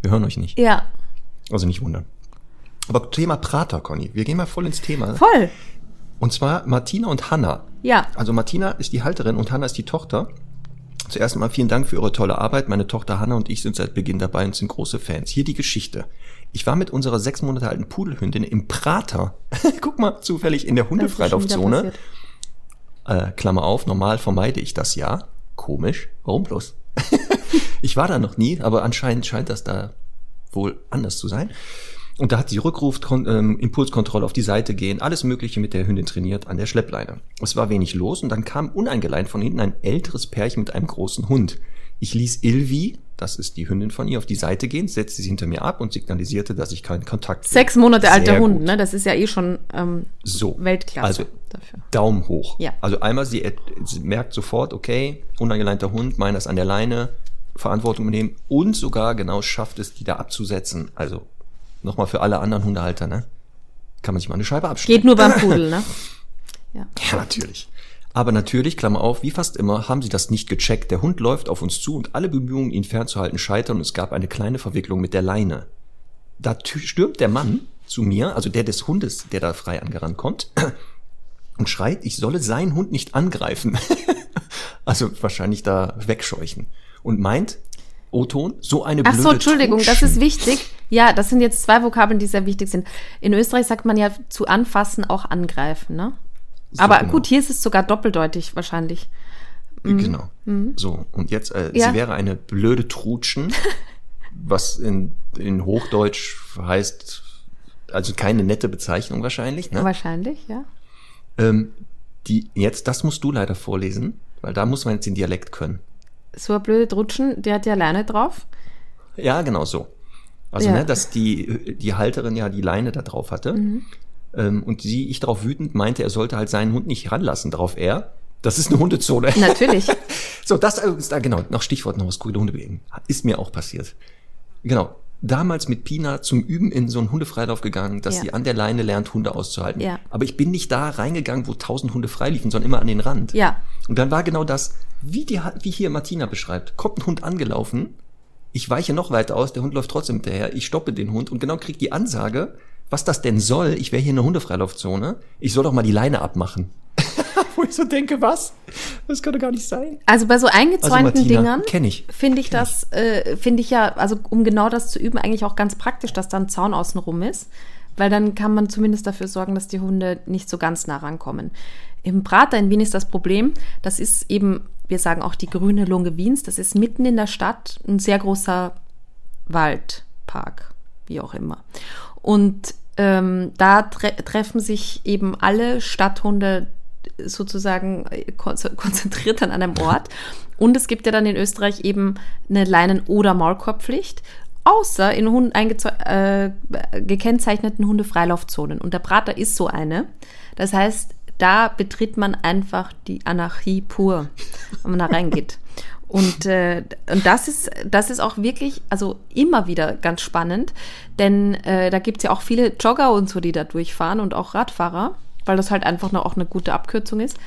Wir hören euch nicht. ja, Also nicht wundern. Aber Thema Prater, Conny. Wir gehen mal voll ins Thema. voll. Und zwar Martina und Hanna. Ja, Also Martina ist die Halterin und Hanna ist die Tochter. Zuerst einmal vielen Dank für eure tolle Arbeit. Meine Tochter Hanna und ich sind seit Beginn dabei und sind große Fans. Hier die Geschichte. Ich war mit unserer sechs Monate alten Pudelhündin im Prater. Guck mal, zufällig in der Hundefreilaufzone. Äh, Klammer auf, normal vermeide ich das ja. Komisch. Warum bloß? ich war da noch nie, aber anscheinend scheint das da wohl anders zu sein. Und da hat sie Rückruf, ähm, Impulskontrolle auf die Seite gehen, alles Mögliche mit der Hündin trainiert an der Schleppleine. Es war wenig los und dann kam uneingeleint von hinten ein älteres Pärchen mit einem großen Hund. Ich ließ Ilvi, das ist die Hündin von ihr, auf die Seite gehen, setzte sie hinter mir ab und signalisierte, dass ich keinen Kontakt will. Sechs Monate alter Hund, ne? Das ist ja eh schon ähm, So. Weltklasse Also dafür. Daumen hoch. Ja. Also einmal, sie, sie merkt sofort, okay, unangeleinter Hund, meiner ist an der Leine, Verantwortung übernehmen und sogar genau schafft es, die da abzusetzen. Also nochmal für alle anderen Hundehalter, ne? Kann man sich mal eine Scheibe abschneiden. Geht nur beim Pudel, ne? Ja. Ja, natürlich. Aber natürlich, Klammer auf, wie fast immer, haben sie das nicht gecheckt. Der Hund läuft auf uns zu und alle Bemühungen, ihn fernzuhalten, scheitern und es gab eine kleine Verwicklung mit der Leine. Da tü- stürmt der Mann zu mir, also der des Hundes, der da frei angerannt kommt, und schreit, ich solle seinen Hund nicht angreifen. also wahrscheinlich da wegscheuchen. Und meint, O-Ton, so eine Ach blöde so, Entschuldigung, das Trutschen. ist wichtig. Ja, das sind jetzt zwei Vokabeln, die sehr wichtig sind. In Österreich sagt man ja zu anfassen auch angreifen, ne? So, Aber genau. gut, hier ist es sogar doppeldeutig wahrscheinlich. Genau. So, und jetzt, äh, Ja. sie wäre eine blöde Trutschen, was in, in Hochdeutsch heißt, also keine nette Bezeichnung wahrscheinlich. Ne? Wahrscheinlich, ja. Ähm, die, jetzt, das musst du leider vorlesen, weil da muss man jetzt den Dialekt können. So ein blöde Drutschen, der hat ja Leine drauf. Ja, genau so. Also, Ja. ne, dass die, die Halterin ja die Leine da drauf hatte. Mhm. Ähm, und sie, ich darauf wütend, meinte, er sollte halt seinen Hund nicht ranlassen. Darauf er, das ist eine Hundezone. Natürlich. So, das ist da genau, noch Stichwort noch was skurrile Hundebewegen. Ist mir auch passiert. Genau. Damals mit Pina zum Üben in so einen Hundefreilauf gegangen, dass Ja. sie an der Leine lernt, Hunde auszuhalten. Ja. Aber ich bin nicht da reingegangen, wo tausend Hunde frei liefen, sondern immer an den Rand. Ja. Und dann war genau das, wie, die, wie hier Martina beschreibt. Kommt ein Hund angelaufen, ich weiche noch weiter aus, der Hund läuft trotzdem hinterher, ich stoppe den Hund und genau krieg die Ansage, was das denn soll, ich wäre hier in der Hundefreilaufzone, ich soll doch mal die Leine abmachen. Wo ich so denke, was? Das könnte gar nicht sein. Also bei so Also eingezäunten Martina, Dingern kenne ich. finde ich das, äh, finde ich ja, also um genau das zu üben, eigentlich auch ganz praktisch, dass da ein Zaun außenrum ist. Weil dann kann man zumindest dafür sorgen, dass die Hunde nicht so ganz nah rankommen. Im Prater in Wien ist das Problem, das ist eben, wir sagen auch die grüne Lunge Wiens, das ist mitten in der Stadt ein sehr großer Waldpark, wie auch immer. Und ähm, da tre treffen sich eben alle Stadthunde sozusagen äh, kon konzentriert an einem Ort. Und es gibt ja dann in Österreich eben eine Leinen- oder Maulkorbpflicht, außer in Hund äh, gekennzeichneten Hundefreilaufzonen. Und der Prater ist so eine. Das heißt, da betritt man einfach die Anarchie pur, wenn man da reingeht. Und, äh, und das ist, das ist auch wirklich, also immer wieder ganz spannend, denn äh, da gibt's ja auch viele Jogger und so, die da durchfahren und auch Radfahrer, weil das halt einfach noch auch eine gute Abkürzung ist.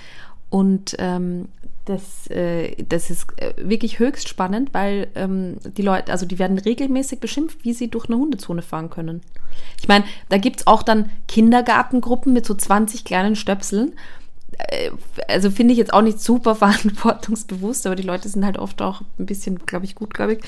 Und ähm, das, äh, das ist äh, wirklich höchst spannend, weil ähm, die Leute, also die werden regelmäßig beschimpft, wie sie durch eine Hundezone fahren können. Ich meine, da gibt's auch dann Kindergartengruppen mit so 20 kleinen Stöpseln äh, also finde ich jetzt auch nicht super verantwortungsbewusst, aber die Leute sind halt oft auch ein bisschen, glaube ich, gutgläubig.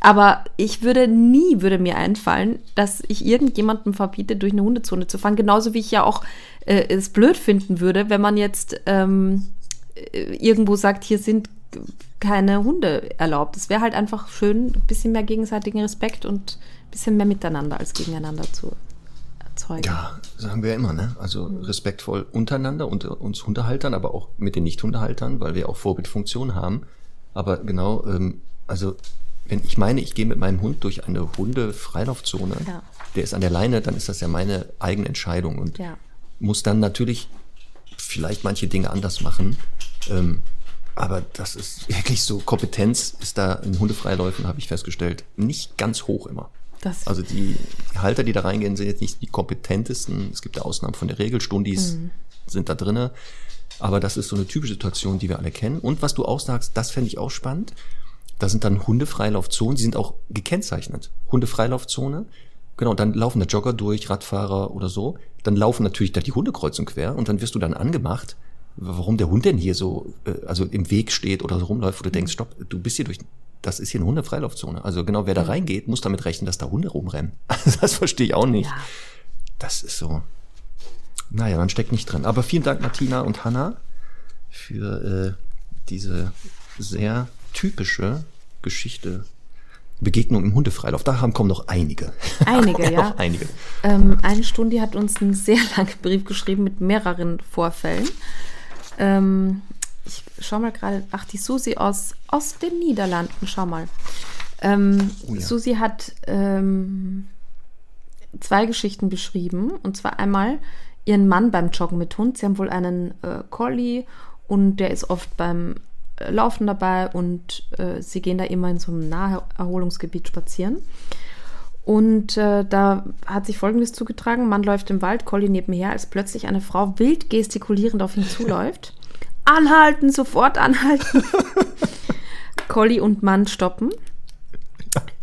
Aber ich würde nie, würde mir einfallen, dass ich irgendjemandem verbiete, durch eine Hundezone zu fahren. Genauso wie ich ja auch äh, es blöd finden würde, wenn man jetzt ähm, äh, irgendwo sagt, hier sind keine Hunde erlaubt. Es wäre halt einfach schön, ein bisschen mehr gegenseitigen Respekt und ein bisschen mehr miteinander als gegeneinander zu erzeugen. Ja, sagen wir ja immer, ne? Also respektvoll untereinander, unter uns Hundehaltern, aber auch mit den Nicht-Hundehaltern, weil wir auch Vorbildfunktion haben. Aber genau, ähm, also wenn ich meine, ich gehe mit meinem Hund durch eine Hunde-Freilaufzone, ja. der ist an der Leine, dann ist das ja meine eigene Entscheidung und ja. Muss dann natürlich vielleicht manche Dinge anders machen. Ähm, aber das ist wirklich so, Kompetenz ist da in Hundefreiläufen, habe ich festgestellt, nicht ganz hoch immer. Das also die Halter, die da reingehen, sind jetzt nicht die kompetentesten. Es gibt ja Ausnahmen von der Regel. Stundis mhm. sind da drinne. Aber das ist so eine typische Situation, die wir alle kennen. Und was du auch sagst, das fände ich auch spannend. Da sind dann Hundefreilaufzonen, die sind auch gekennzeichnet. Hundefreilaufzone. Genau, dann laufen da Jogger durch, Radfahrer oder so. Dann laufen natürlich da die Hunde kreuz und quer und dann wirst du dann angemacht, warum der Hund denn hier so, äh, also im Weg steht oder so rumläuft, wo du denkst, stopp, du bist hier durch das ist hier eine Hundefreilaufzone. Also genau, wer da reingeht, muss damit rechnen, dass da Hunde rumrennen. Also das verstehe ich auch nicht. Ja. Das ist so. Naja, man steckt nicht drin. Aber vielen Dank, Martina und Hanna, für äh, diese sehr typische Geschichte. Begegnung im Hundefreilauf. Da haben kommen noch einige. Einige, ja. einige. Ähm, eine Stunde hat uns einen sehr langen Brief geschrieben mit mehreren Vorfällen. Ähm, ich schau mal gerade, ach, die Susi aus, aus den Niederlanden, schau mal. Ähm, oh ja. Susi hat ähm, zwei Geschichten beschrieben. Und zwar einmal ihren Mann beim Joggen mit Hund. Sie haben wohl einen äh, Collie und der ist oft beim Laufen dabei und äh, sie gehen da immer in so einem Naherholungsgebiet spazieren. Und äh, da hat sich Folgendes zugetragen. Man läuft im Wald, Collie nebenher, als plötzlich eine Frau wild gestikulierend auf ihn zuläuft. Anhalten, sofort anhalten. Collie und Mann stoppen.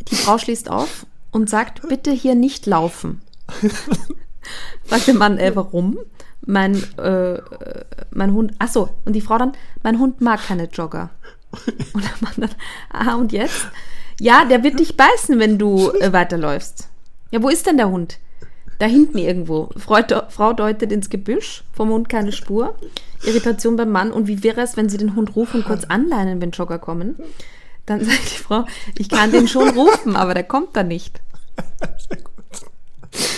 Die Frau schließt auf und sagt, bitte hier nicht laufen. Sagt der Mann, äh, warum? Mein, äh, mein Hund, ach so, und die Frau dann, mein Hund mag keine Jogger. Und der Mann dann, aha, und jetzt? Ja, der wird dich beißen, wenn du äh, weiterläufst. Ja, wo ist denn der Hund? Da hinten irgendwo. Frau, Frau deutet ins Gebüsch, vom Hund keine Spur. Irritation beim Mann. Und wie wäre es, wenn sie den Hund rufen und kurz anleinen, wenn Jogger kommen? Dann sagt die Frau, ich kann den schon rufen, aber der kommt da nicht. Sehr gut.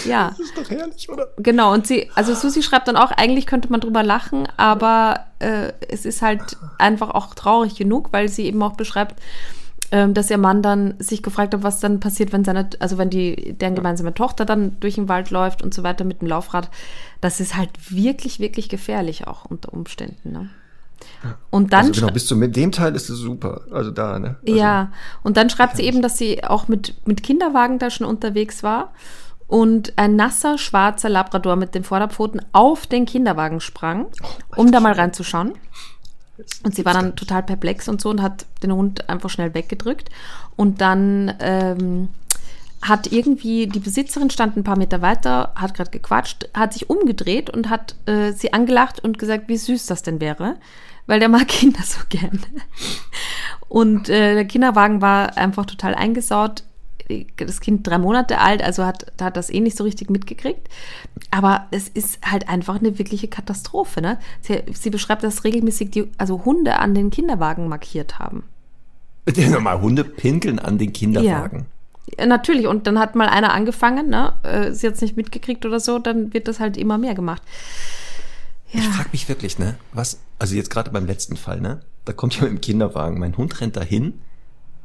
Ja. Das ist doch herrlich, oder? Genau, und sie, also Susi schreibt dann auch, eigentlich könnte man drüber lachen, aber äh, es ist halt einfach auch traurig genug, weil sie eben auch beschreibt, ähm, dass ihr Mann dann sich gefragt hat, was dann passiert, wenn seine, also wenn die, deren gemeinsame Tochter dann durch den Wald läuft und so weiter mit dem Laufrad. Das ist halt wirklich, wirklich gefährlich auch unter Umständen. Ne? Und dann also genau, bis zu dem Teil ist es super. Also da, ne? Also, ja, und dann schreibt sie eben, dass sie auch mit, mit Kinderwagen da schon unterwegs war und ein nasser, schwarzer Labrador mit den Vorderpfoten auf den Kinderwagen sprang, oh, um da mal reinzuschauen. Und sie war dann total perplex und so und hat den Hund einfach schnell weggedrückt. Und dann ähm, hat irgendwie die Besitzerin stand ein paar Meter weiter, hat gerade gequatscht, hat sich umgedreht und hat äh, sie angelacht und gesagt, wie süß das denn wäre, weil der mag Kinder so gerne. Und äh, der Kinderwagen war einfach total eingesaut das Kind drei Monate alt, also hat, hat das eh nicht so richtig mitgekriegt. Aber es ist halt einfach eine wirkliche Katastrophe. Ne? Sie, sie beschreibt, dass regelmäßig die, also Hunde an den Kinderwagen markiert haben. Bitte nochmal, Hunde pinkeln an den Kinderwagen. Ja. Natürlich, und dann hat mal einer angefangen, ne? Äh, sie hat es nicht mitgekriegt oder so, dann wird das halt immer mehr gemacht. Ja. Ich frage mich wirklich, ne? Was, also jetzt gerade beim letzten Fall, ne? Da kommt jemand im Kinderwagen, mein Hund rennt dahin,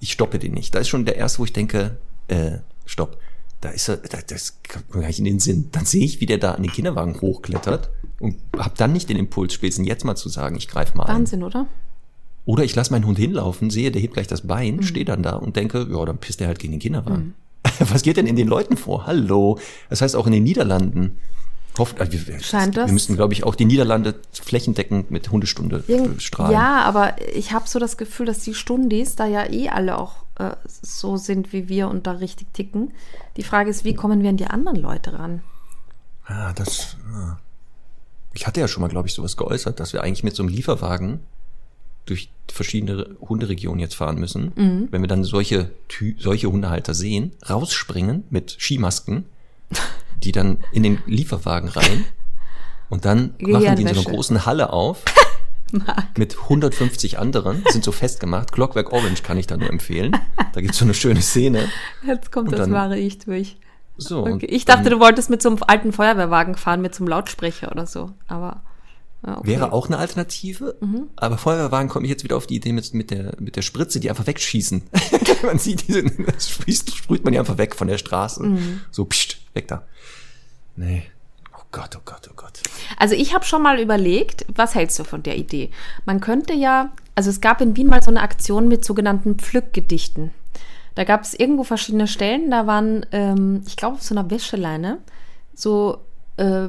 ich stoppe den nicht. Da ist schon der erste, wo ich denke, äh, stopp, da ist er, da, das kommt mir gar nicht in den Sinn. Dann sehe ich, wie der da an den Kinderwagen hochklettert, und habe dann nicht den Impuls, spätestens jetzt mal zu sagen, ich greife mal ein. Wahnsinn, oder? Oder ich lasse meinen Hund hinlaufen, sehe, der hebt gleich das Mhm. Bein, stehe dann da und denke, ja, dann pisst er halt gegen den Kinderwagen. Was geht denn in den Leuten vor? Hallo. Das heißt auch in den Niederlanden. Hofft, äh, wir, Scheint das- wir müssten, glaube ich, auch die Niederlande flächendeckend mit Hundestunde Irgend- strahlen. Ja, aber ich habe so das Gefühl, dass die Stundis da ja eh alle auch äh, so sind wie wir und da richtig ticken. Die Frage ist, wie kommen wir an die anderen Leute ran? Ah, das. ah. Ich hatte ja schon mal, glaube ich, sowas geäußert, dass wir eigentlich mit so einem Lieferwagen durch verschiedene Hunderegionen jetzt fahren müssen. Mhm. Wenn wir dann solche, solche Hundehalter sehen, rausspringen mit Skimasken, die dann in den Lieferwagen rein und dann machen die in so einer großen Halle auf mit 150 anderen, sind so festgemacht. Clockwork Orange kann ich da nur empfehlen. Da gibt's so eine schöne Szene. Jetzt kommt Und das wahre Ich durch. So, Okay. Ich dachte, du wolltest mit so einem alten Feuerwehrwagen fahren, mit so einem Lautsprecher oder so. Aber ja, okay. Wäre auch eine Alternative, aber Feuerwehrwagen komme ich jetzt wieder auf die Idee mit, mit, der, mit der Spritze, die einfach wegschießen. man sieht diese, das sprüht, sprüht man die einfach weg von der Straße. So, pst, weg da. Nee. Oh Gott, oh Gott, oh Gott. Also ich habe schon mal überlegt, was hältst du von der Idee? Man könnte ja, also es gab in Wien mal so eine Aktion mit sogenannten Pflückgedichten. Da gab es irgendwo verschiedene Stellen, da waren, ähm, ich glaube, auf so einer Wäscheleine so äh,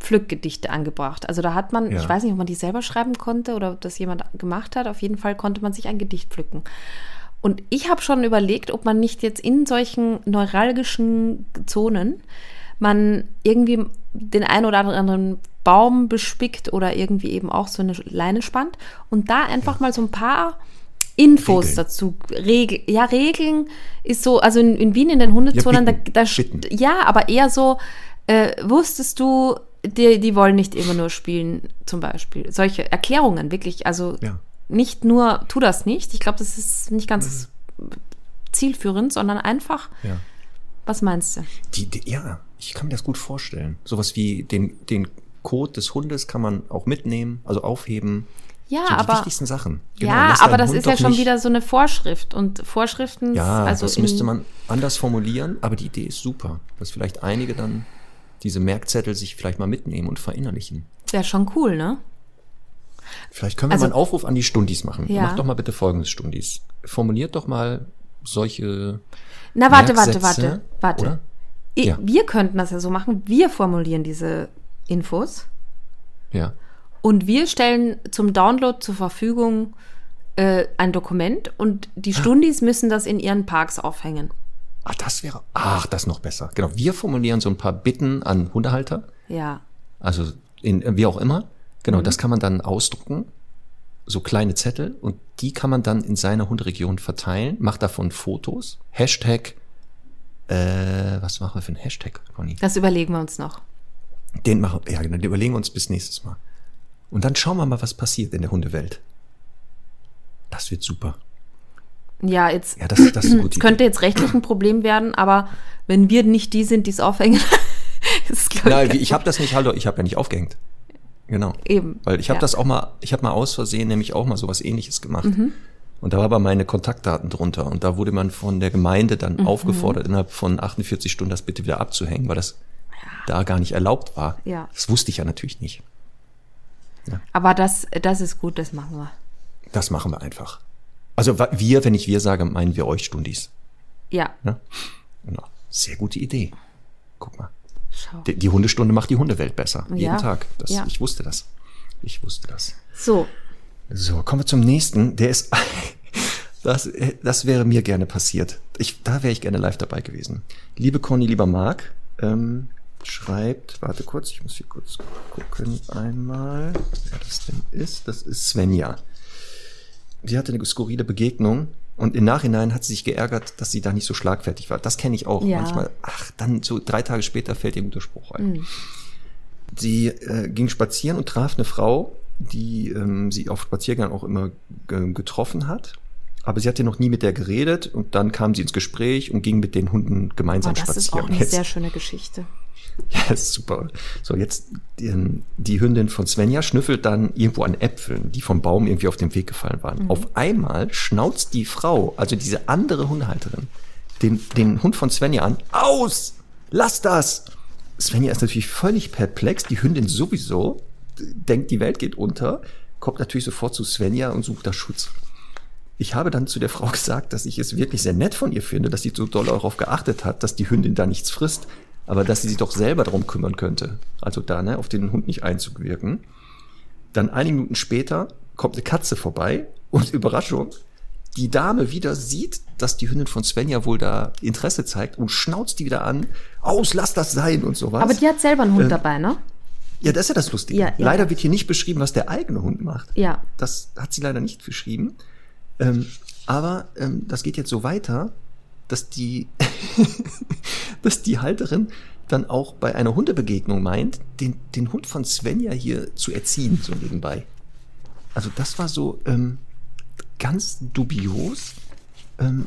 Pflückgedichte angebracht. Also da hat man, Ja. ich weiß nicht, ob man die selber schreiben konnte oder ob das jemand gemacht hat. Auf jeden Fall konnte man sich ein Gedicht pflücken. Und ich habe schon überlegt, ob man nicht jetzt in solchen neuralgischen Zonen man irgendwie den einen oder anderen Baum bespickt oder irgendwie eben auch so eine Leine spannt und da einfach mal so ein paar Infos Regeln. dazu. Regel, ja, Regeln ist so, also in, in Wien in den Hundezonen, Ja, da, bitten, da bitten. ja, aber eher so, äh, wusstest du, die, die wollen nicht immer nur spielen, zum Beispiel. Solche Erklärungen, wirklich, also Ja. nicht nur, tu das nicht. Ich glaube, das ist nicht ganz zielführend, sondern einfach, Ja. Was meinst du? Die, die, ja, ich kann mir das gut vorstellen. Sowas wie den, den Code des Hundes kann man auch mitnehmen, also aufheben. Ja, so die aber, wichtigsten Sachen. Genau, ja, aber das Hund ist ja schon wieder so eine Vorschrift und Vorschriften, Ja, also das müsste man anders formulieren, aber die Idee ist super, dass vielleicht einige dann diese Merkzettel sich vielleicht mal mitnehmen und verinnerlichen. wäre schon cool, ne? Vielleicht können wir Also- mal einen Aufruf an die Stundis machen. Ja. Macht doch mal bitte folgendes, Stundis. Formuliert doch mal solche Na, warte, warte, warte, warte. Ja. Wir könnten das ja so machen, wir formulieren diese Infos Ja. und wir stellen zum Download zur Verfügung äh, ein Dokument und die Stundis müssen das in ihren Parks aufhängen. Ach, das wäre, ach, das noch besser. Genau, wir formulieren so ein paar Bitten an Hundehalter, Ja. also in, wie auch immer. Genau, Mhm. das kann man dann ausdrucken, so kleine Zettel, und die kann man dann in seiner Hunderegion verteilen, macht davon Fotos, Hashtag, äh, was machen wir für ein Hashtag, Conny? Das überlegen wir uns noch. Den machen, ja, genau, den überlegen wir uns bis nächstes Mal. Und dann schauen wir mal, was passiert in der Hundewelt. Das wird super. Ja, jetzt Ja, das, das könnte jetzt rechtlich ein Problem werden, aber wenn wir nicht die sind, die es aufhängen, ist Nein, ich, ich habe das nicht, hallo, ich habe ja nicht aufgehängt. Genau. eben. Weil ich habe ja. das auch mal, ich habe mal aus Versehen nämlich auch mal sowas ähnliches gemacht. Mhm. Und da war aber meine Kontaktdaten drunter. Und da wurde man von der Gemeinde dann Mhm. aufgefordert, innerhalb von 48 Stunden das bitte wieder abzuhängen, weil das da gar nicht erlaubt war. Ja. Das wusste ich ja natürlich nicht. Aber das, das ist gut, das machen wir. Das machen wir einfach. Also wir, wenn ich wir sage, meinen wir euch Stundis. Ja, Ne? Genau. Sehr gute Idee. Guck mal. Schau. Die, die Hundestunde macht die Hundewelt besser. Ja. Jeden Tag. Das, Ja. Ich wusste das. Ich wusste das. So, So, kommen wir zum nächsten. Der ist, das, das wäre mir gerne passiert. Ich, da wäre ich gerne live dabei gewesen. Liebe Conny, lieber Marc, ähm, schreibt, warte kurz, ich muss hier kurz gucken einmal, wer das denn ist. Das ist Svenja. Sie hatte eine skurrile Begegnung und im Nachhinein hat sie sich geärgert, dass sie da nicht so schlagfertig war. Das kenne ich auch. Ja. Manchmal, ach, dann so drei Tage später fällt ihr guter Spruch ein. Sie äh, ging spazieren und traf eine Frau, die ähm, sie auf Spaziergang auch immer äh, getroffen hat. Aber sie hatte noch nie mit der geredet und dann kam sie ins Gespräch und ging mit den Hunden oh, gemeinsam das ist spazieren. auch eine Jetzt- sehr schöne Geschichte. Ja, ist super. So, jetzt die, ähm, die Hündin von Svenja schnüffelt dann irgendwo an Äpfeln, die vom Baum irgendwie auf den Weg gefallen waren. Auf einmal schnauzt die Frau, also diese andere Hundehalterin, den, den Hund von Svenja an. Aus! Lass das! Svenja ist natürlich völlig perplex, die Hündin sowieso, denkt, die Welt geht unter, kommt natürlich sofort zu Svenja und sucht da Schutz. Ich habe dann zu der Frau gesagt, dass ich es wirklich sehr nett von ihr finde, dass sie so doll darauf geachtet hat, dass die Hündin da nichts frisst, aber dass sie sich doch selber darum kümmern könnte. Also da, ne, auf den Hund nicht einzuwirken. Dann einige Minuten später kommt eine Katze vorbei und Überraschung, die Dame wieder sieht, dass die Hündin von Svenja wohl da Interesse zeigt und schnauzt die wieder an. Aus, lass das sein und sowas. Aber die hat selber einen Hund Äh, dabei, ne? Ja, das ist ja das Lustige. Ja, ja. Leider wird hier nicht beschrieben, was der eigene Hund macht. Ja. Das hat sie leider nicht beschrieben. Ähm, aber ähm, das geht jetzt so weiter, dass die, dass die Halterin dann auch bei einer Hundebegegnung meint, den, den Hund von Svenja hier zu erziehen, so nebenbei. Also das war so ähm, ganz dubios. Ähm,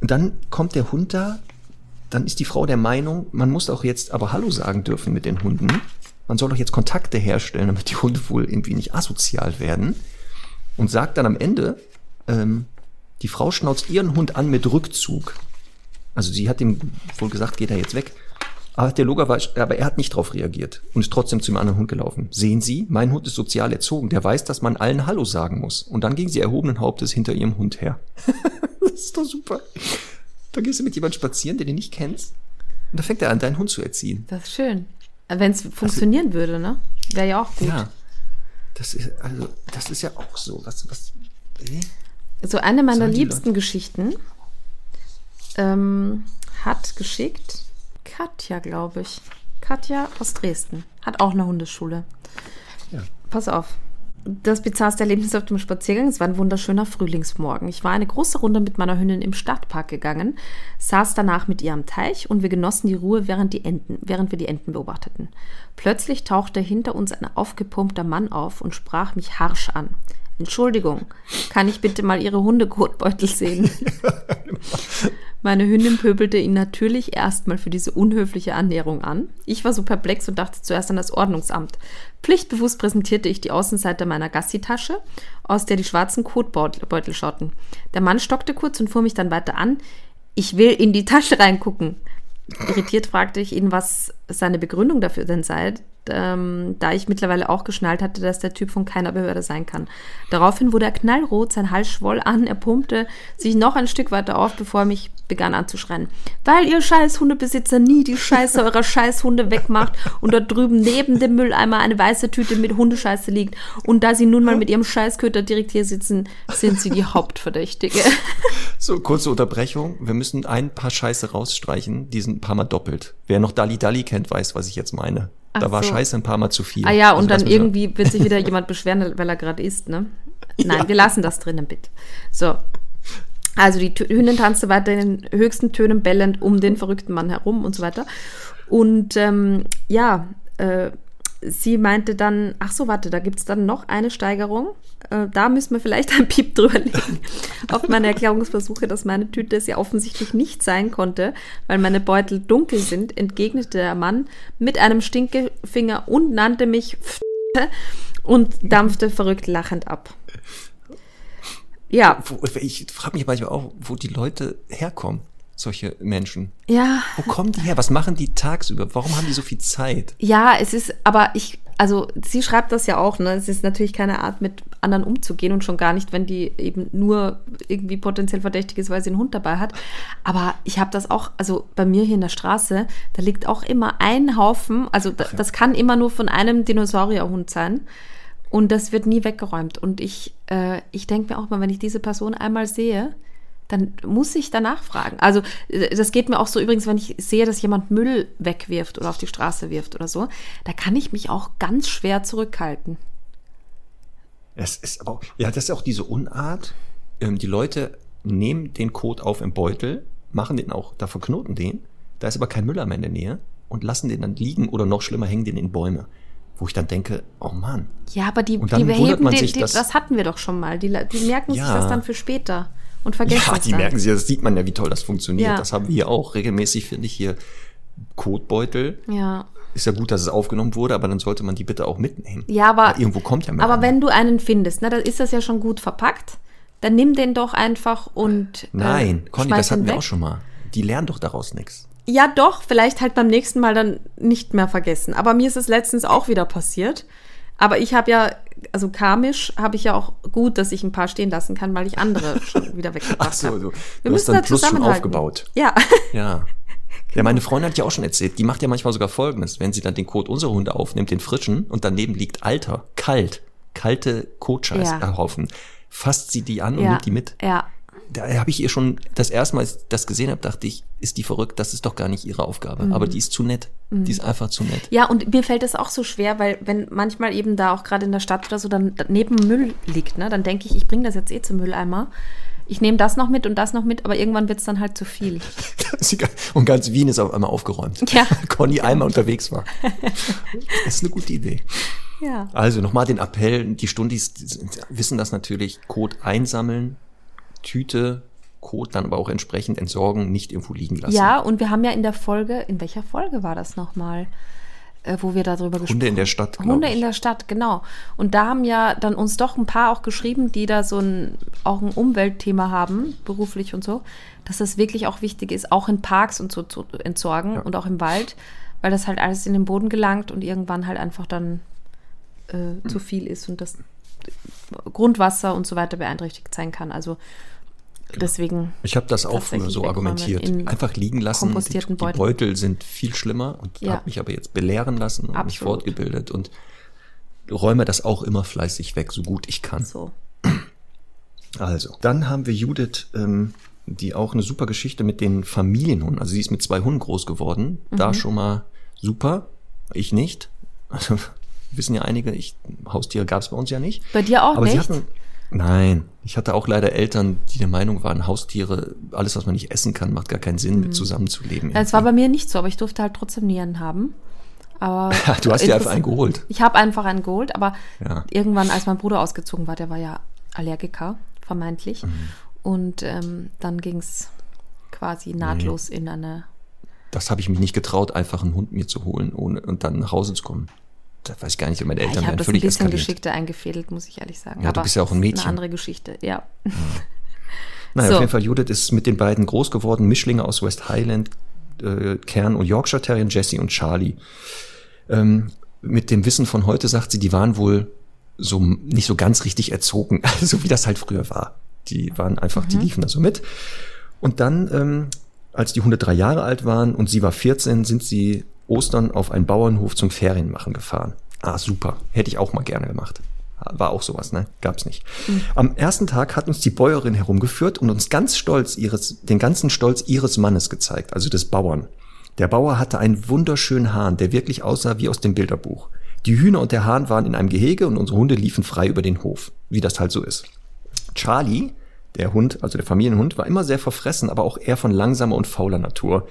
dann kommt der Hund da, dann ist die Frau der Meinung, man muss auch jetzt aber Hallo sagen dürfen mit den Hunden. Man soll doch jetzt Kontakte herstellen, damit die Hunde wohl irgendwie nicht asozial werden. Und sagt dann am Ende, ähm, die Frau schnauzt ihren Hund an mit Rückzug. Also sie hat ihm wohl gesagt, geht er jetzt weg. Aber der Loga war, aber er hat nicht darauf reagiert und ist trotzdem zum anderen Hund gelaufen. Sehen Sie, mein Hund ist sozial erzogen. Der weiß, dass man allen Hallo sagen muss. Und dann ging sie erhobenen Hauptes hinter ihrem Hund her. das ist doch super. Da gehst du mit jemandem spazieren, den du nicht kennst. Und da fängt er an, deinen Hund zu erziehen. Das ist schön. Wenn es funktionieren würde, ne? Wäre ja auch gut. Ja. Das ist, also, das ist ja auch so. Was, was, äh? So eine meiner Sollen liebsten Geschichten ähm, hat geschickt Katja, glaube ich. Katja aus Dresden. Hat auch eine Hundeschule. Ja. Pass auf. Das bizarrste Erlebnis auf dem Spaziergang. Es war ein wunderschöner Frühlingsmorgen. Ich war eine große Runde mit meiner Hündin im Stadtpark gegangen, saß danach mit ihr am Teich und wir genossen die Ruhe, während, die Enten, während wir die Enten beobachteten. Plötzlich tauchte hinter uns ein aufgepumpter Mann auf und sprach mich harsch an. Entschuldigung, kann ich bitte mal Ihre Hundekotbeutel sehen? Meine Hündin pöbelte ihn natürlich erstmal für diese unhöfliche Annäherung an. Ich war so perplex und dachte zuerst an das Ordnungsamt. Pflichtbewusst präsentierte ich die Außenseite meiner Gassi-Tasche, aus der die schwarzen Kotbeutel schauten. Der Mann stockte kurz und fuhr mich dann weiter an. Ich will in die Tasche reingucken. Irritiert fragte ich ihn, was seine Begründung dafür denn sei, ähm, da ich mittlerweile auch geschnallt hatte, dass der Typ von keiner Behörde sein kann. Daraufhin wurde er knallrot, sein Hals schwoll an, er pumpte sich noch ein Stück weiter auf, bevor er mich begann anzuschreien. Weil ihr scheiß Hundebesitzer nie die Scheiße eurer Scheißhunde wegmacht und dort drüben neben dem Mülleimer eine weiße Tüte mit Hundescheiße liegt und da sie nun mal mit ihrem Scheißköter direkt hier sitzen, sind sie die Hauptverdächtige. So, kurze Unterbrechung. Wir müssen ein paar Scheiße rausstreichen. Die sind ein paar Mal doppelt. Wer noch Dali Dali kennt, weiß, was ich jetzt meine. Ach da war so. Scheiße ein paar Mal zu viel. Ah ja, Also und dann irgendwie wird sich wieder jemand beschweren, weil er gerade isst, ne? Nein, wir lassen das drinnen, bitte. So. Also die Hündin tanzte weiter in den höchsten Tönen bellend um den verrückten Mann herum und so weiter. Und ähm, ja, äh, sie meinte dann, ach so, warte, da gibt es dann noch eine Steigerung. Äh, da müssen wir vielleicht ein Piep drüber legen. Auf meine Erklärungsversuche, dass meine Tüte es ja offensichtlich nicht sein konnte, weil meine Beutel dunkel sind, entgegnete der Mann mit einem Stinkefinger und nannte mich und dampfte verrückt lachend ab. Ja, ich frage mich manchmal auch, wo die Leute herkommen, solche Menschen. ja, Wo kommen die her? Was machen die tagsüber? Warum haben die so viel Zeit? Ja, es ist, aber ich, also sie schreibt das ja auch, ne? Es ist natürlich keine Art, mit anderen umzugehen und schon gar nicht, wenn die eben nur irgendwie potenziell verdächtig ist, weil sie einen Hund dabei hat. Aber ich habe das auch, also bei mir hier in der Straße, da liegt auch immer ein Haufen, also da, das kann immer nur von einem Dinosaurierhund sein. Und das wird nie weggeräumt. Und ich, äh, ich denke mir auch mal, wenn ich diese Person einmal sehe, dann muss ich danach fragen. Also äh, das geht mir auch so übrigens, wenn ich sehe, dass jemand Müll wegwirft oder auf die Straße wirft oder so, da kann ich mich auch ganz schwer zurückhalten. Es ist aber auch, ja, das ist auch diese Unart. Ähm, die Leute nehmen den Kot auf im Beutel, machen den auch, da verknoten den. Da ist aber kein Mülleimer in der Nähe und lassen den dann liegen oder noch schlimmer hängen den in Bäume. Wo ich dann denke, oh Mann, Ja, aber die, Und dann die beheben man sich, die, dass- das hatten wir doch schon mal. Die, die merken sich Ja. das dann für später und vergessen Ja, es die dann. merken sich, das sieht man ja, wie toll das funktioniert. Ja. Das haben wir hier auch. Regelmäßig finde ich hier Kotbeutel. Ja. Ist ja gut, dass es aufgenommen wurde, aber dann sollte man die bitte auch mitnehmen. Ja, aber, Weil irgendwo kommt ja Müll aber an. wenn du einen findest, ne, dann ist das ja schon gut verpackt. Dann nimm den doch einfach und. Nein, äh, Conny, schmeiß das hatten wir weg. auch schon mal. Die lernen doch daraus nichts. Ja, doch, vielleicht halt beim nächsten Mal dann nicht mehr vergessen. Aber mir ist es letztens auch wieder passiert. Aber ich habe ja, also karmisch habe ich ja auch gut, dass ich ein paar stehen lassen kann, weil ich andere schon wieder weggebracht Ach so, habe. du, Wir du hast müssen dann da Plus schon aufgebaut. Ja. Ja. Ja, meine Freundin hat ja auch schon erzählt, die macht ja manchmal sogar Folgendes, wenn sie dann den Kot unserer Hunde aufnimmt, den frischen, und daneben liegt alter, kalt, kalte Kotscheißhaufen, fasst sie die an und ja. nimmt die mit. Ja. Da habe ich ihr schon das erste Mal, als ich das gesehen habe, dachte ich, ist die verrückt, das ist doch gar nicht ihre Aufgabe. Mhm. Aber die ist zu nett. Die ist einfach zu nett. Ja, und mir fällt es auch so schwer, weil wenn manchmal eben da auch gerade in der Stadt oder so dann neben Müll liegt, ne, dann denke ich, ich bringe das jetzt eh zum Mülleimer. Ich nehme das noch mit und das noch mit, aber irgendwann wird es dann halt zu viel. Und ganz Wien ist auf einmal aufgeräumt. Ja. Conny einmal unterwegs war. Das ist eine gute Idee. Ja. Also nochmal den Appell, die Stundis wissen das natürlich, Code einsammeln, Tüte, Code dann aber auch entsprechend entsorgen, nicht irgendwo liegen lassen. Ja, und wir haben ja in der Folge, in welcher Folge war das nochmal, äh, wo wir darüber gesprochen Hunde in der Stadt, Hunde ich. in der Stadt, genau. Und da haben ja dann uns doch ein paar auch geschrieben, die da so ein, auch ein Umweltthema haben, beruflich und so, dass das wirklich auch wichtig ist, auch in Parks und so zu entsorgen Ja. und auch im Wald, weil das halt alles in den Boden gelangt und irgendwann halt einfach dann äh, zu viel ist und das Grundwasser und so weiter beeinträchtigt sein kann. Also deswegen Ich habe das auch früher so argumentiert. in Einfach liegen lassen. Die, die Beutel. Sind viel schlimmer und Ja. habe mich aber jetzt belehren lassen und mich Absolut. fortgebildet und räume das auch immer fleißig weg, so gut ich kann. so. Also, dann haben wir Judith, ähm, die auch eine super Geschichte mit den Familienhunden. Also sie ist mit zwei Hunden groß geworden. Mhm. Da schon mal super. Ich nicht. Also wissen ja einige, ich, Haustiere gab es bei uns ja nicht. Bei dir auch Aber nicht? hatten. Nein, ich hatte auch leider Eltern, die der Meinung waren, Haustiere, alles, was man nicht essen kann, macht gar keinen Sinn, mit zusammenzuleben. Mhm. Es war bei mir nicht so, aber ich durfte halt trotzdem Nieren haben. Aber du hast dir einfach einen geholt. Ich habe einfach einen geholt, aber Ja. irgendwann, als mein Bruder ausgezogen war, der war ja Allergiker, vermeintlich. Mhm. Und ähm, dann ging es quasi nahtlos in eine. Das habe ich mich nicht getraut, einfach einen Hund mir zu holen ohne, und dann nach Hause zu kommen. Das weiß ich gar nicht, meine Ja, Eltern ich habe wären das ein völlig bisschen eskaliert. geschickter eingefädelt, muss ich ehrlich sagen. Ja, du bist ja auch ein Mädchen. Eine andere Geschichte, ja. Naja, So. auf jeden Fall, Judith ist mit den beiden groß geworden, Mischlinge aus West Highland, äh, Kern und Yorkshire Terrier, Jessie und Charlie. Ähm, mit dem Wissen von heute sagt sie, die waren wohl so nicht so ganz richtig erzogen, so wie das halt früher war. Die waren einfach, die liefen da so mit. Und dann, ähm, als die Hunde drei Jahre alt waren und sie war 14, sind sie Ostern auf einen Bauernhof zum Ferienmachen gefahren. Ah, super. Hätte ich auch mal gerne gemacht. War auch sowas, ne? Gab's nicht. Am ersten Tag hat uns die Bäuerin herumgeführt und uns ganz stolz ihres, den ganzen Stolz ihres Mannes gezeigt, also des Bauern. Der Bauer hatte einen wunderschönen Hahn, der wirklich aussah wie aus dem Bilderbuch. Die Hühner und der Hahn waren in einem Gehege und unsere Hunde liefen frei über den Hof, wie das halt so ist. Charlie, der Hund, also der Familienhund, war immer sehr verfressen, aber auch eher von langsamer und fauler Natur.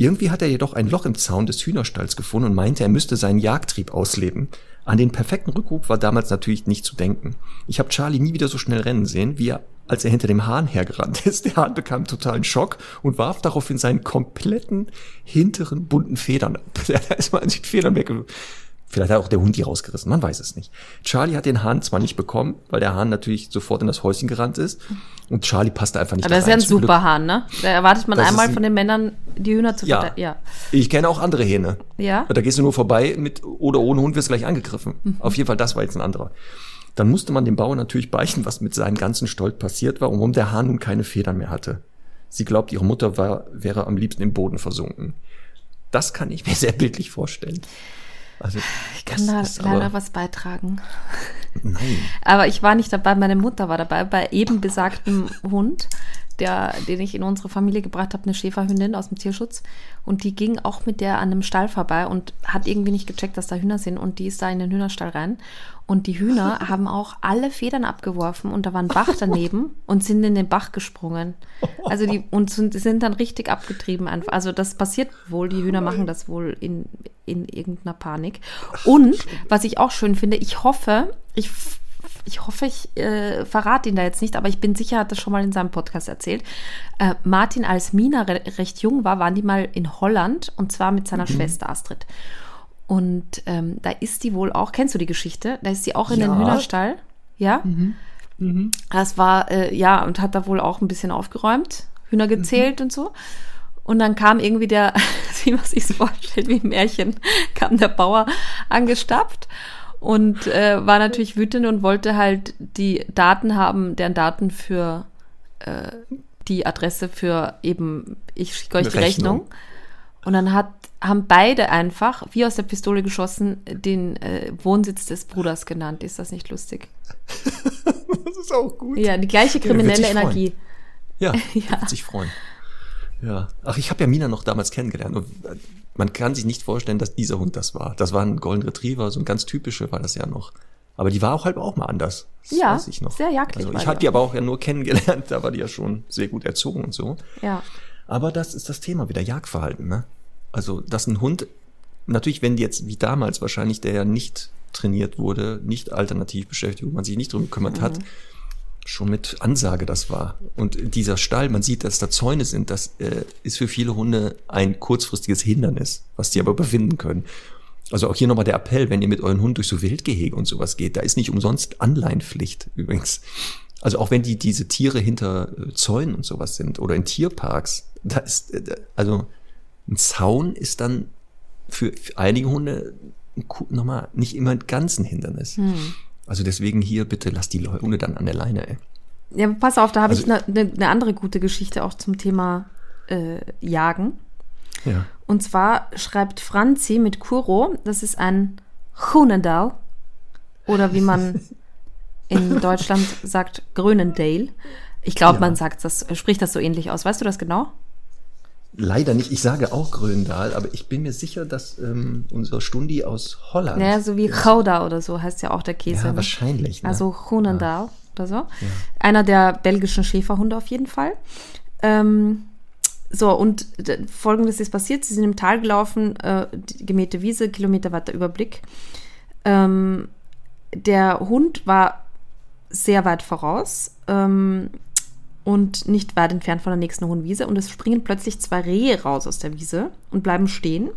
Irgendwie hat er jedoch ein Loch im Zaun des Hühnerstalls gefunden und meinte, er müsste seinen Jagdtrieb ausleben. An den perfekten Rückruf war damals natürlich nicht zu denken. Ich habe Charlie nie wieder so schnell rennen sehen, wie er, als er hinter dem Hahn hergerannt ist. Der Hahn bekam totalen Schock und warf daraufhin seinen kompletten hinteren bunten Federn ab. Da ist mal an den Federn wegge... Vielleicht hat auch der Hund die rausgerissen, man weiß es nicht. Charlie hat den Hahn zwar nicht bekommen, weil der Hahn natürlich sofort in das Häuschen gerannt ist. Und Charlie passte einfach nicht Aber das ist ja ein Glück- super Hahn, ne? Da erwartet man Das einmal ein- von den Männern, die Hühner zu Ja. Ja. Ich kenne auch andere Hähne. Ja? Da gehst du nur vorbei mit oder ohne Hund wirst du gleich angegriffen. Mhm. Auf jeden Fall, das war jetzt ein anderer. Dann musste man dem Bauern natürlich beichten, was mit seinem ganzen Stolz passiert war und warum der Hahn nun keine Federn mehr hatte. Sie glaubt, ihre Mutter war, wäre am liebsten im Boden versunken. Das kann ich mir sehr bildlich vorstellen. Also, Ich kann da leider was beitragen. Nein. Aber ich war nicht dabei, meine Mutter war dabei, bei eben besagtem Hund, der, den ich in unsere Familie gebracht habe, eine Schäferhündin aus dem Tierschutz. Und die ging auch mit der an einem Stall vorbei und hat irgendwie nicht gecheckt, dass da Hühner sind. Und die ist da in den Hühnerstall rein. Und die Hühner haben auch alle Federn abgeworfen und da war ein Bach daneben und sind in den Bach gesprungen. Also die und sind, sind dann richtig abgetrieben einfach. Also das passiert wohl, die Hühner machen das wohl in, in irgendeiner Panik. Und was ich auch schön finde, ich hoffe, ich ich hoffe, ich äh, verrate ihn da jetzt nicht, aber ich bin sicher, er hat das schon mal in seinem Podcast erzählt. Äh, Martin, als Mina re recht jung war, waren die mal in Holland und zwar mit seiner Schwester Astrid. Und ähm, da ist die wohl auch, kennst du die Geschichte? Da ist sie auch in den Ja. Hühnerstall. Ja? Das war, äh, ja, und hat da wohl auch ein bisschen aufgeräumt, Hühner gezählt und so. Und dann kam irgendwie der, wie man sich vorstellt, wie ein Märchen, kam der Bauer angestapft und äh, war natürlich wütend und wollte halt die Daten haben, deren Daten für äh, die Adresse für eben, ich schicke euch die Rechnung. Rechnung. Und dann hat, haben beide einfach, wie aus der Pistole geschossen, den äh, Wohnsitz des Bruders genannt. Ist das nicht lustig? das ist auch gut. Ja, die gleiche kriminelle ja, Energie. Ja, ja. wird sich freuen. Ja. Ach, ich habe ja Mina noch damals kennengelernt. Und äh, man kann sich nicht vorstellen, dass dieser Hund das war. Das war ein Golden Retriever, so ein ganz typischer war das ja noch. Aber die war auch halt auch mal anders. Das ja, weiß ich noch. sehr jagdlich. Also ich habe die aber auch ja nur kennengelernt, da war die ja schon sehr gut erzogen und so. Ja. Aber das ist das Thema wieder, Jagdverhalten, ne? Also, dass ein Hund, natürlich, wenn jetzt wie damals wahrscheinlich, der ja nicht trainiert wurde, nicht alternativ beschäftigt, wo man sich nicht drum gekümmert mhm. hat, schon mit Ansage das war. Und dieser Stall, man sieht, dass da Zäune sind, das äh, ist für viele Hunde ein kurzfristiges Hindernis, was die aber überwinden können. Also auch hier nochmal der Appell, wenn ihr mit euren Hund durch so Wildgehege und sowas geht, da ist nicht umsonst Anleihenpflicht übrigens. Also auch wenn die diese Tiere hinter äh, Zäunen und sowas sind oder in Tierparks, da ist äh, also ein Zaun ist dann für, einige Hunde nochmal nicht immer ein ganzen Hindernis. Hm. Also deswegen hier bitte lasst die Hunde dann an der Leine. Ey. Ja, pass auf, da habe also, ich eine ne, ne andere gute Geschichte auch zum Thema äh, Jagen. Ja. Und zwar schreibt Franzi mit Kuro, das ist ein Hunendal oder wie man in Deutschland sagt, Grönendale. Ich glaube, ja. man sagt das, spricht das so ähnlich aus. Weißt du das genau? Leider nicht. Ich sage auch Gröndal, aber ich bin mir sicher, dass ähm, unser Stundi aus Holland. Ja, so wie Gouda oder so heißt ja auch der Käse. Ja, ne? wahrscheinlich. Ne? Also Grönendal ja. oder so. Ja. Einer der belgischen Schäferhunde auf jeden Fall. Ähm, so, und folgendes ist passiert: Sie sind im Tal gelaufen, äh, gemähte Wiese, Kilometer weiter Überblick. Ähm, der Hund war sehr weit voraus ähm, und nicht weit entfernt von der nächsten hohen Wiese. Und es springen plötzlich zwei Rehe raus aus der Wiese und bleiben stehen.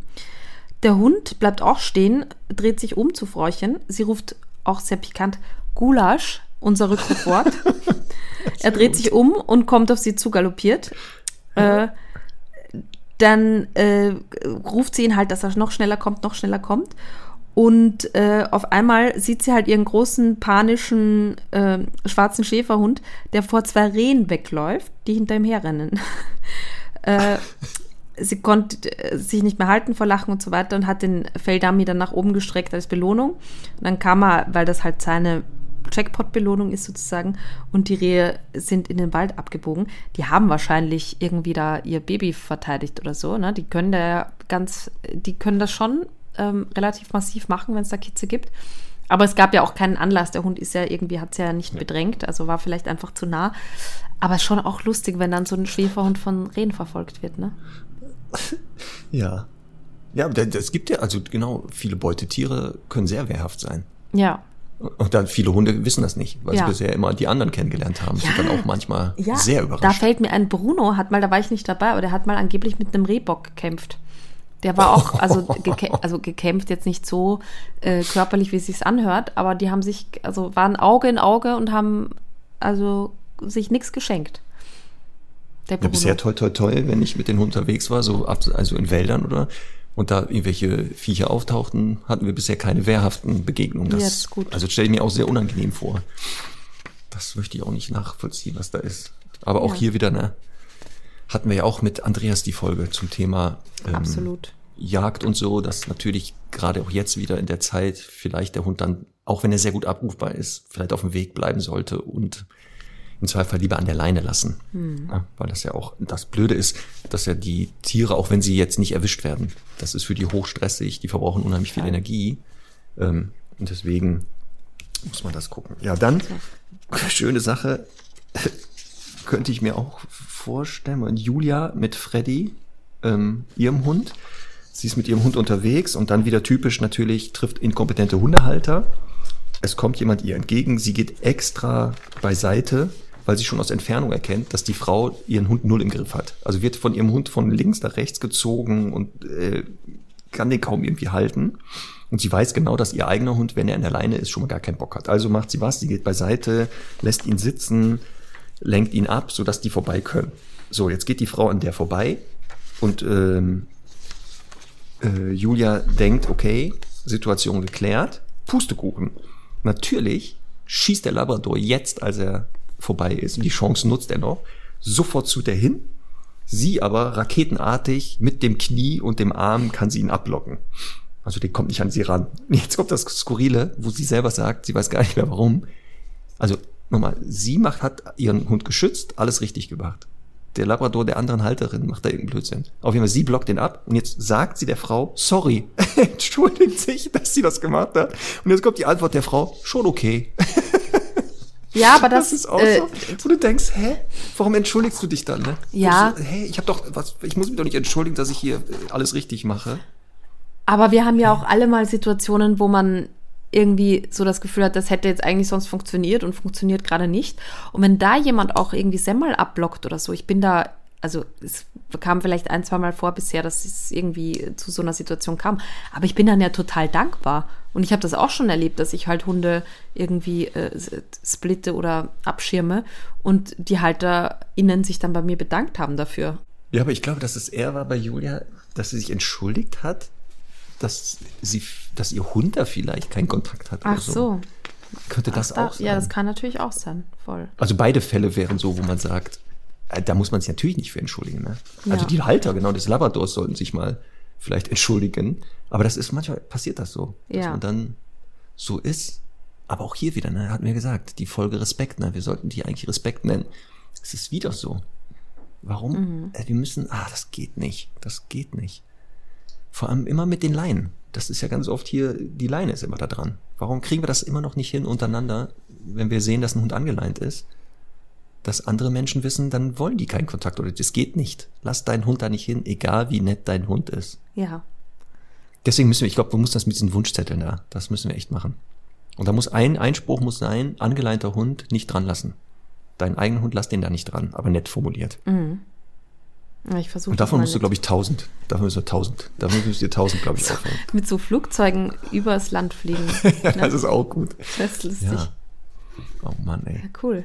Der Hund bleibt auch stehen, dreht sich um zu Fräuchen. Sie ruft auch sehr pikant Gulasch, unser Rückrufwort. er dreht sich um und kommt auf sie zugaloppiert. Äh, dann äh, ruft sie ihn halt, dass er noch schneller kommt, noch schneller kommt. Und äh, auf einmal sieht sie halt ihren großen panischen äh, schwarzen Schäferhund, der vor zwei Rehen wegläuft, die hinter ihm herrennen. äh, sie konnte äh, sich nicht mehr halten vor Lachen und so weiter und hat den Feldami dann nach oben gestreckt als Belohnung. Und dann kam er, weil das halt seine Jackpot-Belohnung ist sozusagen. Und die Rehe sind in den Wald abgebogen. Die haben wahrscheinlich irgendwie da ihr Baby verteidigt oder so. Ne? Die können da ganz, die können das schon ähm, relativ massiv machen, wenn es da Kitze gibt. Aber es gab ja auch keinen Anlass. Der Hund ist ja irgendwie, hat es ja nicht bedrängt, also war vielleicht einfach zu nah. Aber schon auch lustig, wenn dann so ein Schäferhund von Rehen verfolgt wird, ne? Ja. Ja, es gibt ja, also genau, viele Beutetiere können sehr wehrhaft sein. Ja. Und dann viele Hunde wissen das nicht, weil ja. sie bisher immer die anderen kennengelernt haben. Ja. Sind dann auch manchmal ja. sehr überrascht. Da fällt mir ein, Bruno hat mal, da war ich nicht dabei, aber der hat mal angeblich mit einem Rehbock gekämpft. Der war auch, also, gekä also gekämpft jetzt nicht so äh, körperlich, wie es sich anhört, aber die haben sich, also waren Auge in Auge und haben also sich nichts geschenkt. Der ja, bisher toll, toll, toll, wenn ich mit den Hunden unterwegs war, so ab, also in Wäldern oder und da irgendwelche Viecher auftauchten, hatten wir bisher keine wehrhaften Begegnungen. Das, ja, das ist gut. Also stelle ich mir auch sehr unangenehm vor. Das möchte ich auch nicht nachvollziehen, was da ist. Aber auch ja. hier wieder, ne, hatten wir ja auch mit Andreas die Folge zum Thema ähm, Absolut. Jagd und so, dass natürlich gerade auch jetzt wieder in der Zeit vielleicht der Hund dann, auch wenn er sehr gut abrufbar ist, vielleicht auf dem Weg bleiben sollte und im Zweifel lieber an der Leine lassen. Hm. Ja, weil das ja auch das Blöde ist, dass ja die Tiere, auch wenn sie jetzt nicht erwischt werden, das ist für die hochstressig, die verbrauchen unheimlich viel ja. Energie. Ähm, und deswegen muss man das gucken. Ja, dann, schöne Sache, könnte ich mir auch vorstellen. Und Julia mit Freddy, ähm, ihrem Hund. Sie ist mit ihrem Hund unterwegs und dann wieder typisch natürlich trifft inkompetente Hundehalter. Es kommt jemand ihr entgegen, sie geht extra beiseite, weil sie schon aus Entfernung erkennt, dass die Frau ihren Hund null im Griff hat. Also wird von ihrem Hund von links nach rechts gezogen und äh, kann den kaum irgendwie halten. Und sie weiß genau, dass ihr eigener Hund, wenn er in der Leine ist, schon mal gar keinen Bock hat. Also macht sie was, sie geht beiseite, lässt ihn sitzen, lenkt ihn ab, sodass die vorbei können. So, jetzt geht die Frau an der vorbei Und ähm, äh, Julia denkt, okay, Situation geklärt, Pustekuchen. Natürlich schießt der Labrador jetzt, als er vorbei ist, und die Chance nutzt er noch, sofort zu der hin. Sie aber raketenartig mit dem Knie und dem Arm kann sie ihn ablocken. Also der kommt nicht an sie ran. Jetzt kommt das Skurrile, wo sie selber sagt, sie weiß gar nicht mehr warum. Also nochmal, sie macht, hat ihren Hund geschützt, alles richtig gemacht. Der Labrador der anderen Halterin macht da irgendeinen Blödsinn. Auf jeden Fall, sie blockt den ab und jetzt sagt sie der Frau, sorry, entschuldigt sich, dass sie das gemacht hat. Und jetzt kommt die Antwort der Frau, schon okay. Ja, aber das, Das ist auch äh, so, wo du denkst, hä, warum entschuldigst du dich dann, ne? Ja. So, hä, ich habe doch, was, ich muss mich doch nicht entschuldigen, dass ich hier äh, alles richtig mache. Aber wir haben ja auch alle mal Situationen, wo man irgendwie so das Gefühl hat, das hätte jetzt eigentlich sonst funktioniert und funktioniert gerade nicht. Und wenn da jemand auch irgendwie Semmel abblockt oder so, ich bin da, also es kam vielleicht ein, zwei Mal vor bisher, dass es irgendwie zu so einer Situation kam. Aber ich bin dann ja total dankbar. Und ich habe das auch schon erlebt, dass ich halt Hunde irgendwie äh, splitte oder abschirme und die HalterInnen sich dann bei mir bedankt haben dafür. Ja, aber ich glaube, dass es eher war bei Julia, dass sie sich entschuldigt hat, dass sie, dass ihr Hund da vielleicht keinen Kontakt hat. Ach oder so. Könnte das Da, auch sein? ja, das kann natürlich auch sein. Voll. Also beide Fälle wären so, wo man sagt, äh, da muss man sich natürlich nicht für entschuldigen. Ne? Also Ja. die Halter genau des Labradors sollten sich mal vielleicht entschuldigen. Aber das ist manchmal passiert das so, dass Ja. man dann so ist. Aber auch hier wieder, ne, hatten wir gesagt, die Folge Respekt, ne? Wir sollten die eigentlich Respekt nennen. Es ist wieder so. Warum? Mhm. Äh, wir müssen, ah, das geht nicht. Das geht nicht. Vor allem immer mit den Leinen. Das ist ja ganz oft hier, die Leine ist immer da dran. Warum kriegen wir das immer noch nicht hin untereinander, wenn wir sehen, dass ein Hund angeleint ist? Dass andere Menschen wissen, dann wollen die keinen Kontakt oder das geht nicht. Lass deinen Hund da nicht hin, egal wie nett dein Hund ist. Ja. Deswegen müssen wir, ich glaube, wir müssen das mit diesen Wunschzetteln da, das müssen wir echt machen. Und da muss ein Einspruch muss sein, angeleinter Hund nicht dran lassen. Deinen eigenen Hund lass den da nicht dran, aber nett formuliert. Ja, Ich versuche Und davon musst du, glaube ich, tausend. Davon müssen wir tausend. Davon müsst ihr tausend, glaube ich, aufhören. mit so Flugzeugen übers Land fliegen. Ja, Ne? das ist auch gut. Das ist lustig. Ja. Oh Mann, ey. Ja, cool.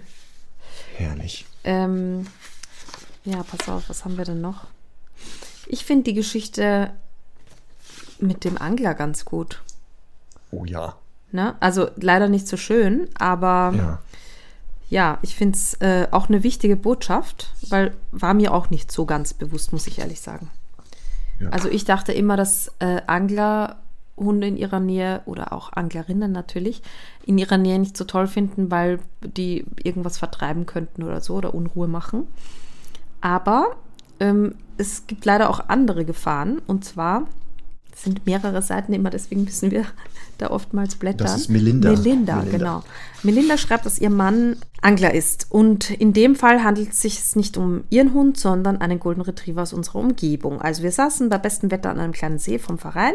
Herrlich. Ähm, ja, pass auf, was haben wir denn noch? Ich finde die Geschichte mit dem Angler ganz gut. Oh ja. Ne? Also leider nicht so schön, aber ja, Ja. ich finde es äh, auch eine wichtige Botschaft, weil war mir auch nicht so ganz bewusst, muss ich ehrlich sagen. ja. Also ich dachte immer, dass äh, Anglerhunde in ihrer Nähe oder auch Anglerinnen natürlich in ihrer Nähe nicht so toll finden, weil die irgendwas vertreiben könnten oder so oder Unruhe machen. Aber ähm, es gibt leider auch andere Gefahren und zwar sind mehrere Seiten immer, deswegen müssen wir da oftmals blättern. Das ist Melinda. Melinda, Melinda. genau. Melinda schreibt, dass ihr Mann Angler ist. Und in dem Fall handelt es sich nicht um ihren Hund, sondern einen Golden Retriever aus unserer Umgebung. Also wir saßen bei bestem Wetter an einem kleinen See vom Verein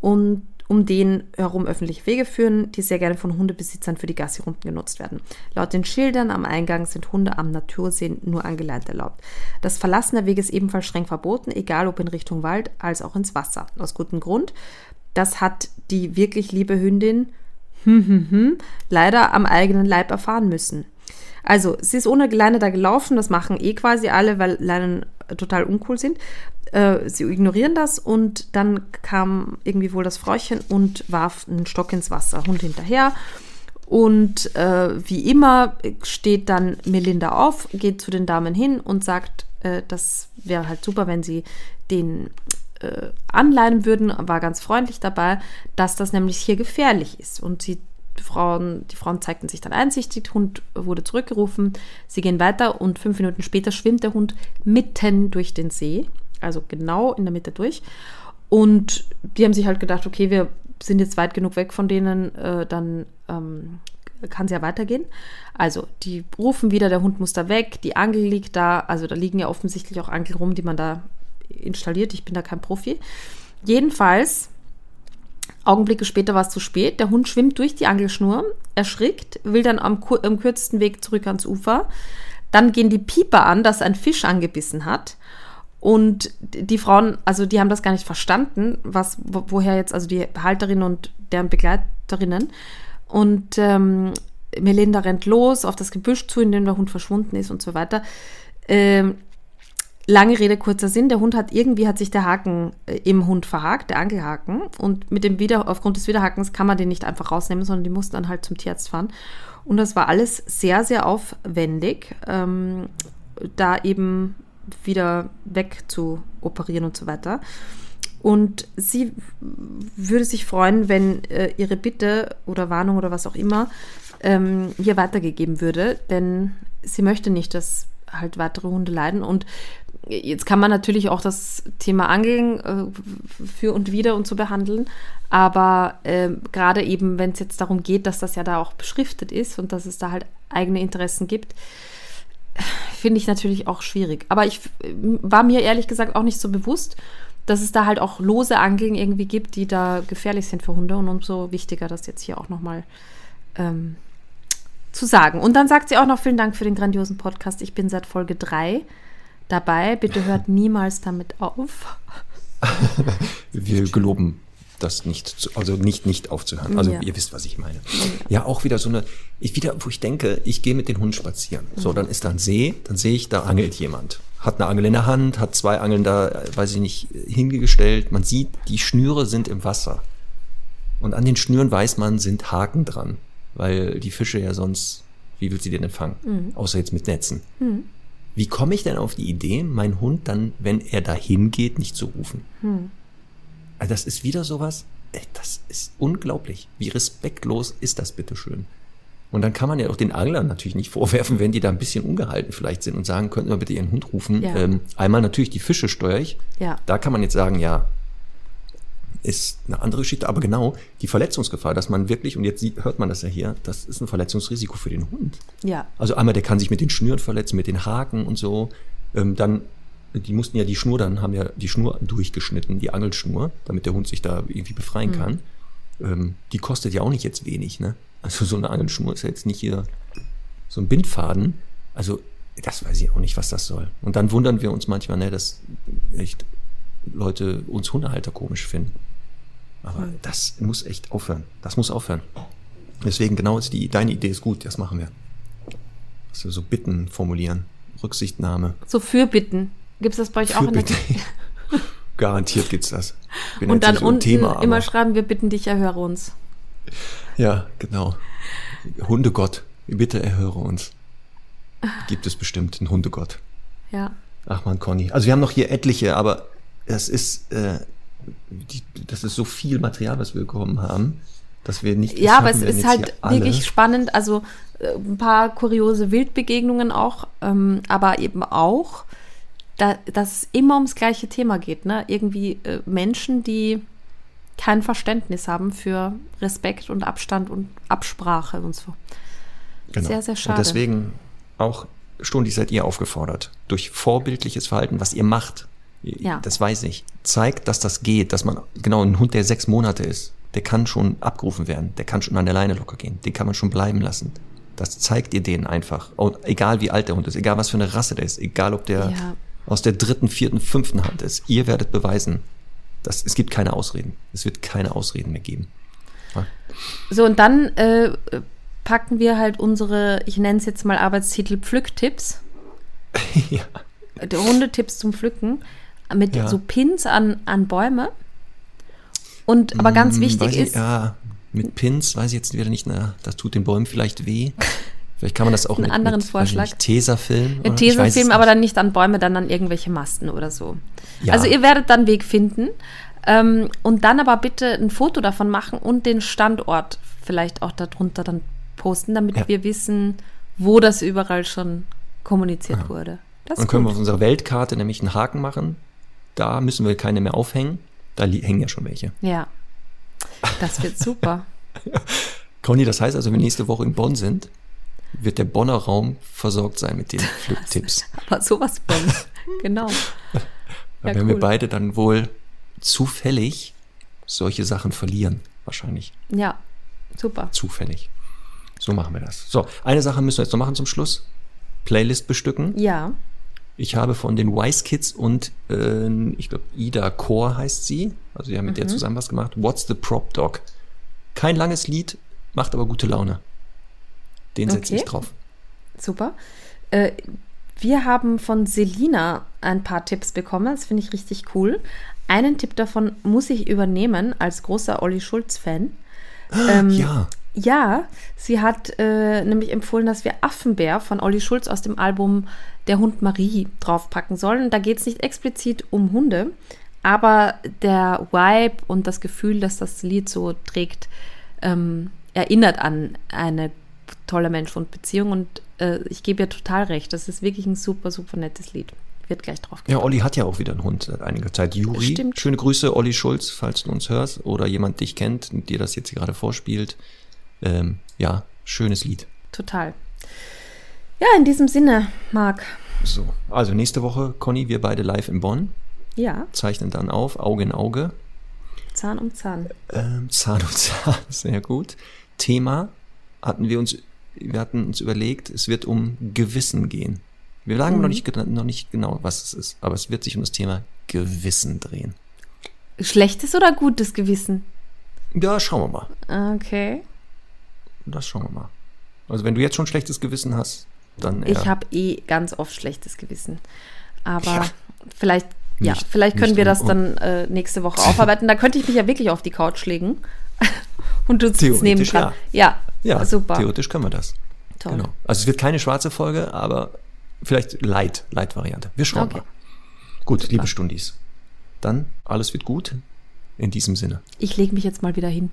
und um den herum öffentliche Wege führen, die sehr gerne von Hundebesitzern für die Gassi-Runden genutzt werden. Laut den Schildern am Eingang sind Hunde am Natursee nur angeleint erlaubt. Das Verlassen der Wege ist ebenfalls streng verboten, egal ob in Richtung Wald als auch ins Wasser. Aus gutem Grund. Das hat die wirklich liebe Hündin leider am eigenen Leib erfahren müssen. Also, sie ist ohne Leine da gelaufen, das machen eh quasi alle, weil Leinen total uncool sind. Äh, sie ignorieren das und dann kam irgendwie wohl das Fräuchen und warf einen Stock ins Wasser, Hund hinterher. Und äh, wie immer steht dann Melinda auf, geht zu den Damen hin und sagt, äh, das wäre halt super, wenn sie den äh, anleihen würden, war ganz freundlich dabei, dass das nämlich hier gefährlich ist. Und sie, die, Frauen, die Frauen zeigten sich dann einsichtig, Hund wurde zurückgerufen, sie gehen weiter und fünf Minuten später schwimmt der Hund mitten durch den See, also genau in der Mitte durch. Und die haben sich halt gedacht, okay, wir sind jetzt weit genug weg von denen, äh, dann ähm, kann es ja weitergehen. Also, die rufen wieder, der Hund muss da weg, die Angel liegt da, also da liegen ja offensichtlich auch Angel rum, die man da installiert. Ich bin da kein Profi. Jedenfalls, Augenblicke später war es zu spät. Der Hund schwimmt durch die Angelschnur, erschrickt, will dann am, am kürzesten Weg zurück ans Ufer. Dann gehen die Pieper an, dass ein Fisch angebissen hat. Und die Frauen, also die haben das gar nicht verstanden, was, wo, woher jetzt, also die Halterin und deren Begleiterinnen. Und ähm, Melinda rennt los auf das Gebüsch zu, in dem der Hund verschwunden ist und so weiter. Ähm, lange Rede, kurzer Sinn. Der Hund hat irgendwie hat sich der Haken äh, im Hund verhakt, der Angelhaken. Und mit dem Wieder, aufgrund des Wiederhakens kann man den nicht einfach rausnehmen, sondern die mussten dann halt zum Tierarzt fahren. Und das war alles sehr, sehr aufwendig, ähm, da eben wieder weg zu operieren und so weiter. Und sie würde sich freuen, wenn äh, ihre Bitte oder Warnung oder was auch immer ähm, hier weitergegeben würde, denn sie möchte nicht, dass halt weitere Hunde leiden. Und jetzt kann man natürlich auch das Thema Angeln äh, für und wieder und so behandeln, aber äh, gerade eben, wenn es jetzt darum geht, dass das ja da auch beschriftet ist und dass es da halt eigene Interessen gibt, finde ich natürlich auch schwierig. Aber ich war mir ehrlich gesagt auch nicht so bewusst, dass es da halt auch lose Angeln irgendwie gibt, die da gefährlich sind für Hunde und umso wichtiger, das jetzt hier auch nochmal ähm, zu sagen. Und dann sagt sie auch noch vielen Dank für den grandiosen Podcast. Ich bin seit Folge 3 dabei. Bitte hört niemals damit auf. Wir geloben das nicht, zu, also nicht, nicht aufzuhören. Also ja. ihr wisst, was ich meine. Ja, auch wieder so eine, ich wieder, wo ich denke, ich gehe mit den Hunden spazieren. So, dann ist da ein See, dann sehe ich, da angelt jemand. Hat eine Angel in der Hand, hat zwei Angeln da, weiß ich nicht, hingestellt. Man sieht, die Schnüre sind im Wasser. Und an den Schnüren weiß man, sind Haken dran. Weil die Fische ja sonst, wie will sie den empfangen? Mhm. Außer jetzt mit Netzen. Mhm. Wie komme ich denn auf die Idee, meinen Hund dann, wenn er dahin geht, nicht zu rufen? Mhm. Also das ist wieder sowas, ey, das ist unglaublich. Wie respektlos ist das bitteschön? Und dann kann man ja auch den Anglern natürlich nicht vorwerfen, wenn die da ein bisschen ungehalten vielleicht sind und sagen, könnten wir bitte ihren Hund rufen. Ja. Ähm, einmal natürlich die Fische steuere ich. Ja. Da kann man jetzt sagen, ja, ist eine andere Geschichte, aber genau die Verletzungsgefahr, dass man wirklich, und jetzt sieht, hört man das ja hier, das ist ein Verletzungsrisiko für den Hund. Ja. Also einmal, der kann sich mit den Schnüren verletzen, mit den Haken und so. Ähm, dann die mussten ja die Schnur dann, haben ja die Schnur durchgeschnitten, die Angelschnur, damit der Hund sich da irgendwie befreien mhm. kann. Ähm, die kostet ja auch nicht jetzt wenig, ne? Also so eine Angelschnur ist ja jetzt nicht hier so ein Bindfaden. Also das weiß ich auch nicht, was das soll. Und dann wundern wir uns manchmal, ne, dass echt Leute uns Hundehalter komisch finden. Aber mhm. das muss echt aufhören. Das muss aufhören. Deswegen genau ist die, deine Idee ist gut, das machen wir. Wir so Bitten formulieren. Rücksichtnahme. So Fürbitten. Gibt es das bei euch auch in der Garantiert gibt's das. Und dann unten Thema, immer schreiben, wir bitten dich, erhöre uns. Ja, genau. Hundegott, bitte erhöre uns. Gibt es bestimmt einen Hundegott. Ja. Ach man, Conny. Also wir haben noch hier etliche, aber das ist, äh, die, das ist so viel Material, was wir bekommen haben, dass wir nicht. Ja, aber es ist halt wirklich spannend. Also äh, ein paar kuriose Wildbegegnungen auch, ähm, aber eben auch da, dass es immer ums gleiche Thema geht. Ne? Irgendwie äh, Menschen, die kein Verständnis haben für Respekt und Abstand und Absprache und so. Genau. Sehr, sehr schade. Und deswegen auch stündig seid ihr aufgefordert, durch vorbildliches Verhalten, was ihr macht, ja. das weiß ich, zeigt, dass das geht, dass man, genau, ein Hund, der sechs Monate ist, der kann schon abgerufen werden, der kann schon an der Leine locker gehen, den kann man schon bleiben lassen. Das zeigt ihr denen einfach. Und egal wie alt der Hund ist, egal was für eine Rasse der ist, egal ob der ja aus der dritten, vierten, fünften Hand ist. Ihr werdet beweisen, dass es gibt keine Ausreden. Es wird keine Ausreden mehr geben. Ja. So, und dann äh, packen wir halt unsere, ich nenne es jetzt mal Arbeitstitel Pflücktipps. ja. Die Hundetipps zum Pflücken mit ja. so Pins an, an Bäume. Und aber ganz hm, wichtig ich, ist. Ja, mit Pins weiß ich jetzt wieder nicht, na, das tut den Bäumen vielleicht weh. Vielleicht kann man das auch einen mit, anderen mit, Vorschlag. Tesafilm. Mit Tesafilm, aber dann nicht an Bäume, dann an irgendwelche Masten oder so. Ja. Also ihr werdet dann Weg finden. Ähm, und dann aber bitte ein Foto davon machen und den Standort vielleicht auch darunter dann posten, damit ja. wir wissen, wo das überall schon kommuniziert ja. wurde. Das dann können gut. wir auf unserer Weltkarte nämlich einen Haken machen. Da müssen wir keine mehr aufhängen. Da hängen ja schon welche. Ja. Das wird super. Conny, das heißt also, wenn wir nächste Woche in Bonn sind, wird der Bonner Raum versorgt sein mit den Tipps. Aber sowas von. genau. Ja, werden cool. wir beide dann wohl zufällig solche Sachen verlieren, wahrscheinlich. Ja, super. Zufällig. So machen wir das. So, eine Sache müssen wir jetzt noch machen zum Schluss. Playlist bestücken. Ja. Ich habe von den Wise Kids und äh, ich glaube Ida Core heißt sie. Also die haben mit mhm. der zusammen was gemacht. What's the Prop Dog? Kein langes Lied, macht aber gute Laune. Den setze okay. ich drauf. Super. Äh, Wir haben von Selina ein paar Tipps bekommen. Das finde ich richtig cool. Einen Tipp davon muss ich übernehmen als großer Olli Schulz-Fan. Ähm, Ja. Ja, sie hat äh, nämlich empfohlen, dass wir Affenbär von Olli Schulz aus dem Album Der Hund Marie draufpacken sollen. Da geht es nicht explizit um Hunde, aber der Vibe und das Gefühl, dass das Lied so trägt, ähm, erinnert an eine tolle Mensch-Hund-Beziehung. Und äh, ich gebe ihr total recht. Das ist wirklich ein super, super nettes Lied. Wird gleich drauf Ja, Olli hat ja auch wieder einen Hund seit einiger Zeit. Juri. Stimmt. Schöne Grüße, Olli Schulz, falls du uns hörst oder jemand dich kennt und dir das jetzt gerade vorspielt. Ähm, ja, schönes Lied. Total. Ja, in diesem Sinne, Marc. So, also nächste Woche, Conny, wir beide live in Bonn, Ja, zeichnen dann auf, Auge in Auge, Zahn um Zahn. ähm, Zahn um Zahn, sehr gut. Thema hatten wir uns, wir hatten uns überlegt, es wird um Gewissen gehen. Wir sagen noch, nicht, noch nicht genau, was es ist, aber es wird sich um das Thema Gewissen drehen. Schlechtes oder gutes Gewissen? Ja, schauen wir mal. Okay. Das schauen wir mal. Also wenn du jetzt schon schlechtes Gewissen hast, dann eher. Ich habe eh ganz oft schlechtes Gewissen. Aber Ja. vielleicht, ja, Nicht- vielleicht können wir das um- dann äh, nächste Woche aufarbeiten. Da könnte ich mich ja wirklich auf die Couch legen. Und du sitzt Theoretisch, nebendran. Ja. ja, super. theoretisch können wir das. Toll. Genau. Also es wird keine schwarze Folge, aber vielleicht Light, Light-Variante. Wir schauen Okay. mal. Gut, liebe Stundis. Dann alles wird gut. In diesem Sinne. Ich lege mich jetzt mal wieder hin.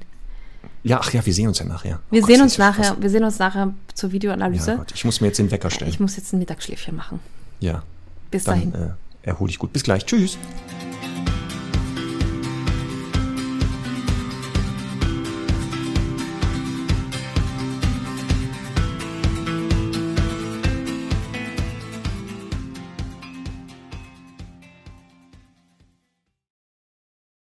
Ja, ach ja, wir sehen uns ja nachher. Wir Oh sehen Gott, uns ja nachher, wir sehen uns nachher zur Ja, Videoanalyse. Gott, ich muss mir jetzt den Wecker stellen. ich muss jetzt ein Mittagsschläfchen machen. ja, Bis dann dahin. äh, erhole ich gut. Bis gleich. Tschüss.